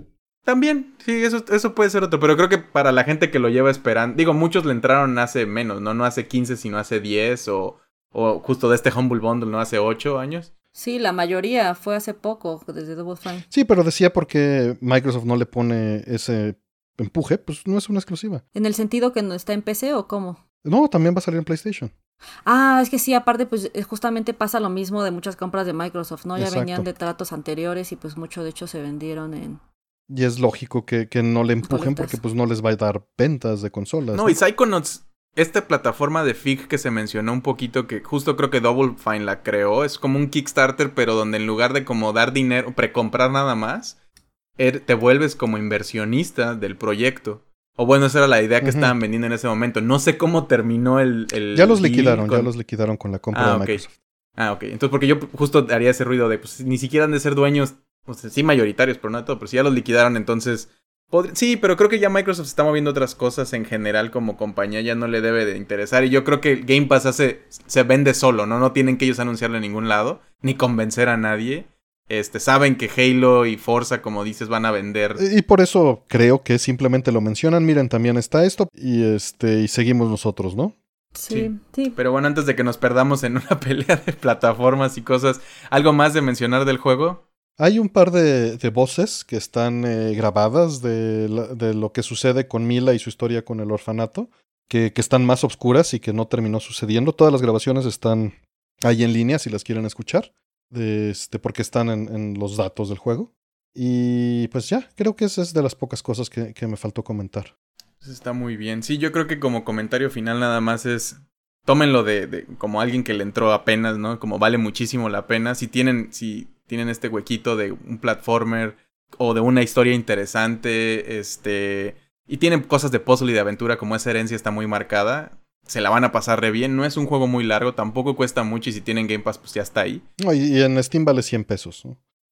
También, sí, eso, eso puede ser otro. Pero creo que para la gente que lo lleva esperando. Digo, muchos le entraron hace menos, ¿no? No hace 15, sino hace 10 o, o justo de este Humble Bundle, ¿no? Hace 8 años. Sí, la mayoría fue hace poco, desde Double Fine. Sí, pero decía porque Microsoft no le pone ese empuje, pues no es una exclusiva. ¿En el sentido que no está en PC o cómo? No, también va a salir en PlayStation. Ah, es que sí, aparte, pues eh, justamente pasa lo mismo de muchas compras de Microsoft, ¿no? Ya venían de tratos anteriores y pues mucho de hecho se vendieron en... Y es lógico que, que no le empujen porque pues no les va a dar ventas de consolas. No, y Psychonauts, esta plataforma de FIG que se mencionó un poquito, que justo creo que Double Fine la creó, es como un Kickstarter, pero donde en lugar de como dar dinero, precomprar nada más, er, te vuelves como inversionista del proyecto. O bueno, esa era la idea que estaban vendiendo en ese momento. No sé cómo terminó el. ya los liquidaron, ya los liquidaron con la compra ah, de Microsoft. Ah, ok. Entonces, porque yo justo haría ese ruido de, pues ni siquiera han de ser dueños, pues sí mayoritarios, pero no de todo, pero si ya los liquidaron, entonces. Sí, pero creo que ya Microsoft está moviendo otras cosas en general como compañía, ya no le debe de interesar. Y yo creo que Game Pass hace, se vende solo, ¿no? No tienen que ellos anunciarlo en ningún lado, ni convencer a nadie. Este, saben que Halo y Forza, como dices, van a vender. Y por eso creo que simplemente lo mencionan. Miren, también está esto. Y este, y seguimos nosotros, ¿no? Sí, sí, Pero bueno, antes de que nos perdamos en una pelea de plataformas y cosas, ¿algo más de mencionar del juego? Hay un par de, voces que están eh, grabadas de, de, lo que sucede con Mila y su historia con el orfanato, que, que están más oscuras y que no terminó sucediendo. Todas las grabaciones están ahí en línea si las quieren escuchar este, porque están en, los datos del juego. Y pues ya, creo que esa es de las pocas cosas que, me faltó comentar. Está muy bien. Sí, yo creo que como comentario final nada más es tómenlo de, de, como alguien que le entró apenas, ¿no? Como vale muchísimo la pena. Si tienen, si tienen este huequito de un platformer o de una historia interesante, este, y tienen cosas de puzzle y de aventura como esa herencia está muy marcada, se la van a pasar re bien. No es un juego muy largo, tampoco cuesta mucho y si tienen Game Pass, pues ya está ahí. y, en Steam vale 100 pesos.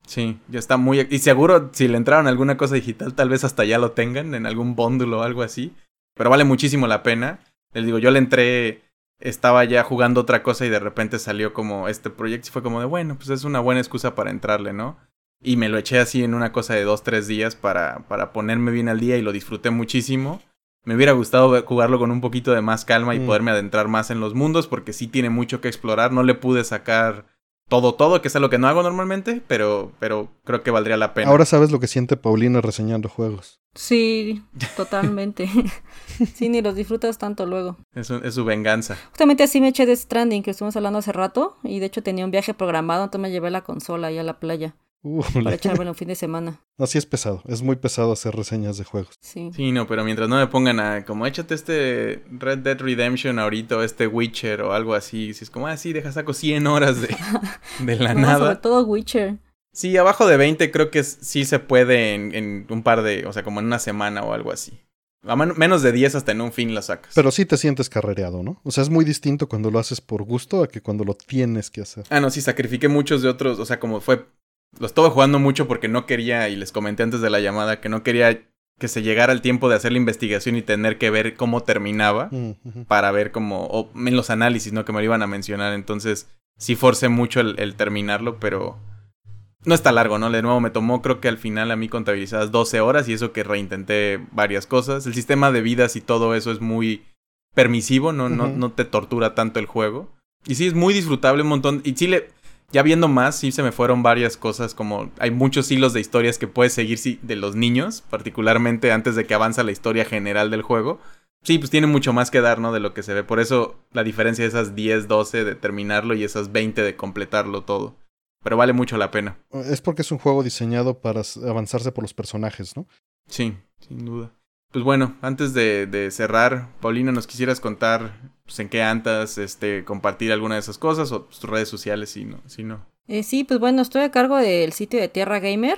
Sí, ya está muy... Y seguro si le entraron alguna cosa digital, tal vez hasta ya lo tengan en algún bundle o algo así. Pero vale muchísimo la pena. Les digo, yo le entré, estaba ya jugando otra cosa y de repente salió como este proyecto y fue como de, bueno, pues es una buena excusa para entrarle, ¿no? Y me lo eché así en una cosa de dos, tres días para, para ponerme bien al día y lo disfruté muchísimo. Me hubiera gustado jugarlo con un poquito de más calma y mm. poderme adentrar más en los mundos porque sí tiene mucho que explorar. No le pude sacar todo, todo, que es algo que no hago normalmente, pero, pero creo que valdría la pena. Ahora sabes lo que siente Paulina reseñando juegos. Sí, totalmente. sí, ni los disfrutas tanto luego. Es, su- es su venganza. Justamente así me eché de Stranding, que estuvimos hablando hace rato, y de hecho tenía un viaje programado, entonces me llevé la consola ahí a la playa Uh, para echármelo un fin de semana. Así es pesado, es muy pesado hacer reseñas de juegos. Sí. Sí, no, pero mientras no me pongan a como échate este Red Dead Redemption ahorita o este Witcher o algo así, si es como, ah, sí, deja saco 100 horas de, de la No, sobre nada. todo Witcher. Sí, abajo de 20 creo que sí se puede en, en un par de, o sea, como en una semana o algo así. A man- menos de 10 hasta en un fin la sacas. Pero sí te sientes carrereado, ¿no? O sea, es muy distinto cuando lo haces por gusto a que cuando lo tienes que hacer. Ah, no, sí, sacrifiqué muchos de otros, o sea, como fue... Lo estuve jugando mucho porque no quería, y les comenté antes de la llamada, que no quería que se llegara el tiempo de hacer la investigación y tener que ver cómo terminaba. Mm, para ver cómo, o en los análisis, ¿no? Que me lo iban a mencionar. Entonces, sí forcé mucho el, el terminarlo, pero no está largo, ¿no? De nuevo me tomó, creo que al final a mí contabilizadas 12 horas y eso que reintenté varias cosas. El sistema de vidas y todo eso es muy permisivo, ¿no? no, no te tortura tanto el juego. Y sí, es muy disfrutable un montón. Y sí, le, ya viendo más, sí se me fueron varias cosas, como hay muchos hilos de historias que puedes seguir sí, de los niños, particularmente antes de que avanza la historia general del juego. Sí, pues tiene mucho más que dar, ¿no? De lo que se ve. Por eso la diferencia de esas 10, 12 de terminarlo y esas 20 de completarlo todo. Pero vale mucho la pena. Es porque es un juego diseñado para avanzarse por los personajes, ¿no? Sí, sin duda. Pues bueno, antes de, de cerrar, Paulina, ¿nos quisieras contar pues, en qué andas, este, compartir alguna de esas cosas o pues, tus redes sociales si no? Si no? Eh, sí, pues bueno, estoy a cargo del sitio de Tierra Gamer.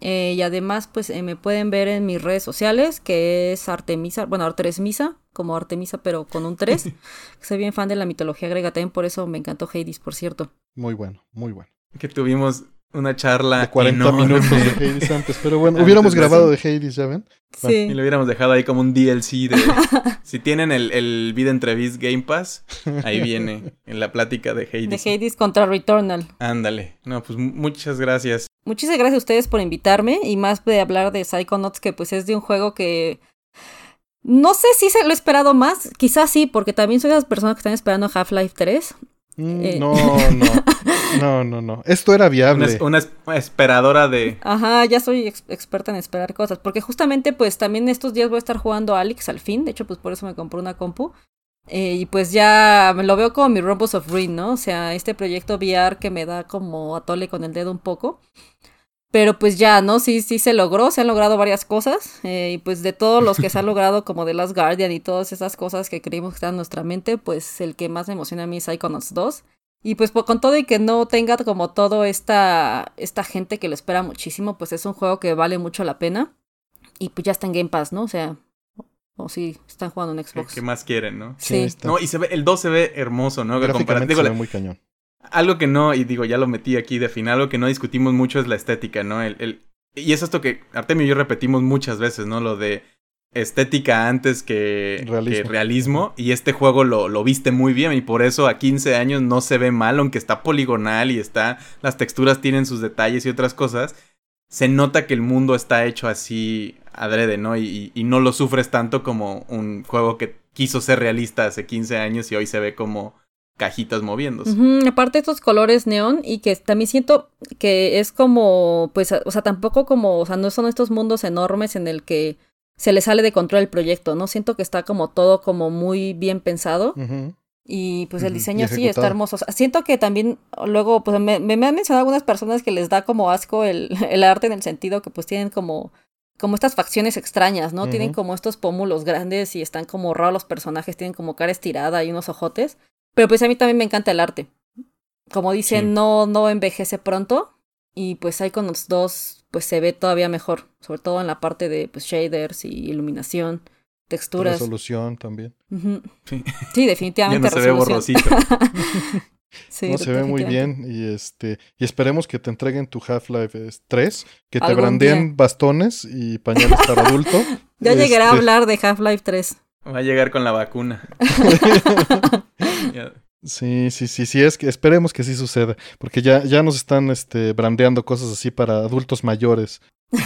eh, y además, pues eh, me pueden ver en mis redes sociales, que es Artemisa, bueno, Artemisa, como Artemisa, pero con un 3. Soy bien fan de la mitología griega, también por eso me encantó Hades, por cierto. Muy bueno, muy bueno. Que tuvimos una charla De 40 enorme. minutos de Hades antes, pero bueno, Antes hubiéramos grabado de. Hades, ¿ya ven? Y Sí. lo hubiéramos dejado ahí como un DLC de... si tienen el, el Vida Entrevist Game Pass, ahí viene en la plática de De Hades. Hades contra Returnal. Ándale. No, pues mu- muchas gracias. Muchísimas gracias a ustedes por invitarme y más de hablar de Psychonauts, que pues es de un juego que no sé si se lo he esperado más, quizás sí, porque también soy de las personas que están esperando Half-Life 3. Mm, Eh. No, no, no, no, no. Esto era Una, viable. es- una es- esperadora de... Ajá, ya soy ex- experta en esperar cosas, porque justamente pues también estos días voy a estar jugando a Alex al fin, de hecho pues por eso me compré una compu. Eh, y pues ya me lo veo como mi Rumbles of Ruin, ¿no? O sea, este proyecto VR que me da como atole con el dedo un poco. Pero pues ya, ¿no? Sí, sí se logró, se han logrado varias cosas. eh, y pues de todos los que se han logrado, como de Last Guardian y todas esas cosas que creímos que estaban en nuestra mente, pues el que más me emociona a mí es Psychonauts 2. Y pues con todo y que no tenga como todo esta, esta gente que lo espera muchísimo, pues es un juego que vale mucho la pena. Y pues ya está en Game Pass, ¿no? O sea, o sí, están jugando en ¿Qué, Xbox. qué más quieren, no? Sí, Sí. está. No, y se ve, el 2 se ve hermoso, ¿no? Comparar- Gráficamente se ve muy cañón. Algo que no, y digo, ya lo metí aquí de final, algo que no discutimos mucho es la estética, ¿no? El, el- y es esto que Artemio y yo repetimos muchas veces, ¿no? Lo de estética antes que Realismo. que realismo, y este juego lo, lo viste muy bien y por eso a 15 años no se ve mal, aunque está poligonal y está, las texturas tienen sus detalles y otras cosas, se nota que el mundo está hecho así adrede, ¿no? Y, y- y no lo sufres tanto como un juego que quiso ser realista hace 15 años y hoy se ve como cajitas moviéndose. Ujú, Aparte estos colores neón y que también siento que es como, pues, o sea, tampoco como, o sea, no son estos mundos enormes en el que se le sale de control el proyecto, ¿no? Siento que está como todo como muy bien pensado y pues el diseño sí está hermoso. O sea, siento que también luego, pues me, me han mencionado algunas personas que les da como asco el, el arte en el sentido que pues tienen como como estas facciones extrañas, ¿no? Tienen como estos pómulos grandes y están como raros los personajes, tienen como cara estirada y unos ojotes. Pero pues a mí también me encanta el arte. Como dicen, Sí. no, no envejece pronto. Y pues ahí con los dos, pues se ve todavía mejor. Sobre todo en la parte de pues, shaders y iluminación, texturas. Resolución también. Sí. Sí, Ya definitivamente no se ve borrosito. Sí, no, se ve muy definitivamente. bien y este y esperemos que te entreguen tu Half-Life eh, 3, que te brandeen día. bastones y pañales para adulto. Ya llegaré a Este, hablar de Half-Life 3. Va a llegar con la vacuna. Sí, sí, sí, sí, es que esperemos que sí suceda, porque ya, ya nos están este, brandeando cosas así para adultos mayores.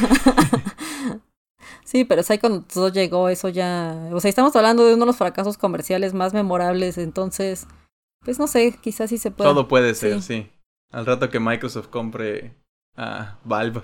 Sí, pero ahí cuando todo llegó, eso ya. O sea, estamos hablando de uno de los fracasos comerciales más memorables, entonces. Pues no sé, quizás sí se puede. Todo puede ser, Sí. sí. Al rato que Microsoft compre a Valve.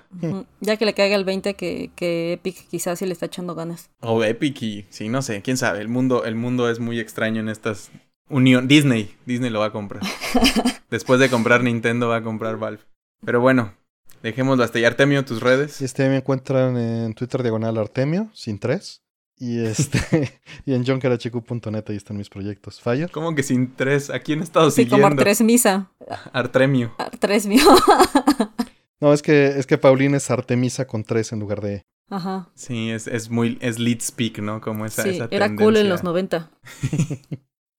Ya que le caiga el 20 que, que Epic quizás sí le está echando ganas. O Epic y sí, no sé, quién sabe. El mundo, el mundo es muy extraño en estas unión. Disney, Disney lo va a comprar. Después de comprar Nintendo va a comprar Valve. Pero bueno, dejémoslo hasta ahí. Artemio, tus redes. Este me encuentran en Twitter diagonal Artemio, sin tres. Y este y en jonkerhq.net ahí están mis proyectos. Fire. ¿Cómo que sin tres? ¿A quién he estado Sí, como siguiendo? Artres Misa. Artemio. Artres mío. No, es que es que Paulina es Artemisa con tres en lugar de E. Ajá. Sí, es, es muy, es lead speak, ¿no? Como esa, sí, esa era cool en los 90.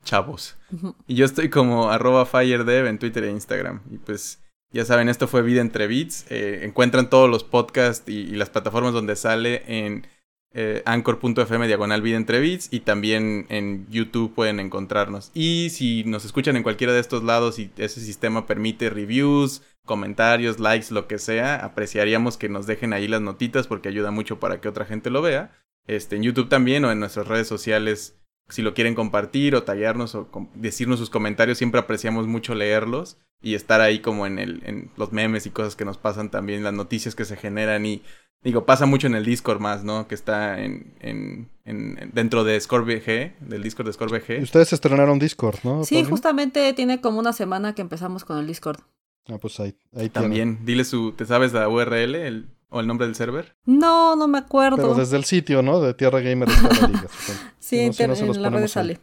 Chavos. Y yo estoy como arroba firedev en Twitter e Instagram. Y pues ya saben, esto fue Vida entre Beats. Eh, encuentran todos los podcasts y, y las plataformas donde sale en eh, anchor.fm diagonal Vida entre Beats. Y también en YouTube pueden encontrarnos. Y si nos escuchan en cualquiera de estos lados y ese sistema permite reviews, comentarios, likes, lo que sea, apreciaríamos que nos dejen ahí las notitas porque ayuda mucho para que otra gente lo vea. Este, en YouTube también o en nuestras redes sociales si lo quieren compartir o tallarnos o com- decirnos sus comentarios, siempre apreciamos mucho leerlos y estar ahí como en, el, en los memes y cosas que nos pasan también, las noticias que se generan y digo, pasa mucho en el Discord más, ¿no? Que está en, en, en- dentro de ScoreBG, del Discord de Y ScoreBG. ustedes estrenaron Discord, ¿no? Sí, justamente tiene como una semana que empezamos con el Discord. Ah, pues ahí, ahí. También, dile su, ¿te sabes la URL el- o el nombre del server? No, no me acuerdo. Pero desde el sitio, ¿no? De Tierra Gamer está la liga, sí, si no- en, si no se en redes ahí. sale.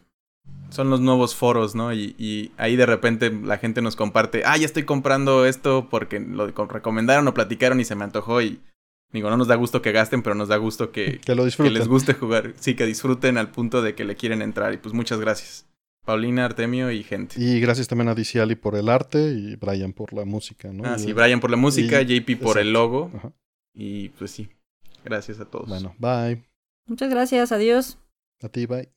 Son los nuevos foros, ¿no? Y, y ahí de repente la gente nos comparte, ah, ya estoy comprando esto porque lo co- recomendaron o platicaron y se me antojó y digo, no nos da gusto que gasten, pero nos da gusto que, Que lo que disfruten. les guste jugar, sí, que disfruten al punto de que le quieren entrar y pues muchas gracias. Paulina, Artemio y gente. Y gracias también a DC Ali por el arte y Brian por la música, ¿no? Ah, Y- sí, Brian por la música, y- JP por el logo Ajá. Y pues sí, gracias a todos. Bueno, bye. Muchas gracias, adiós. A ti, bye.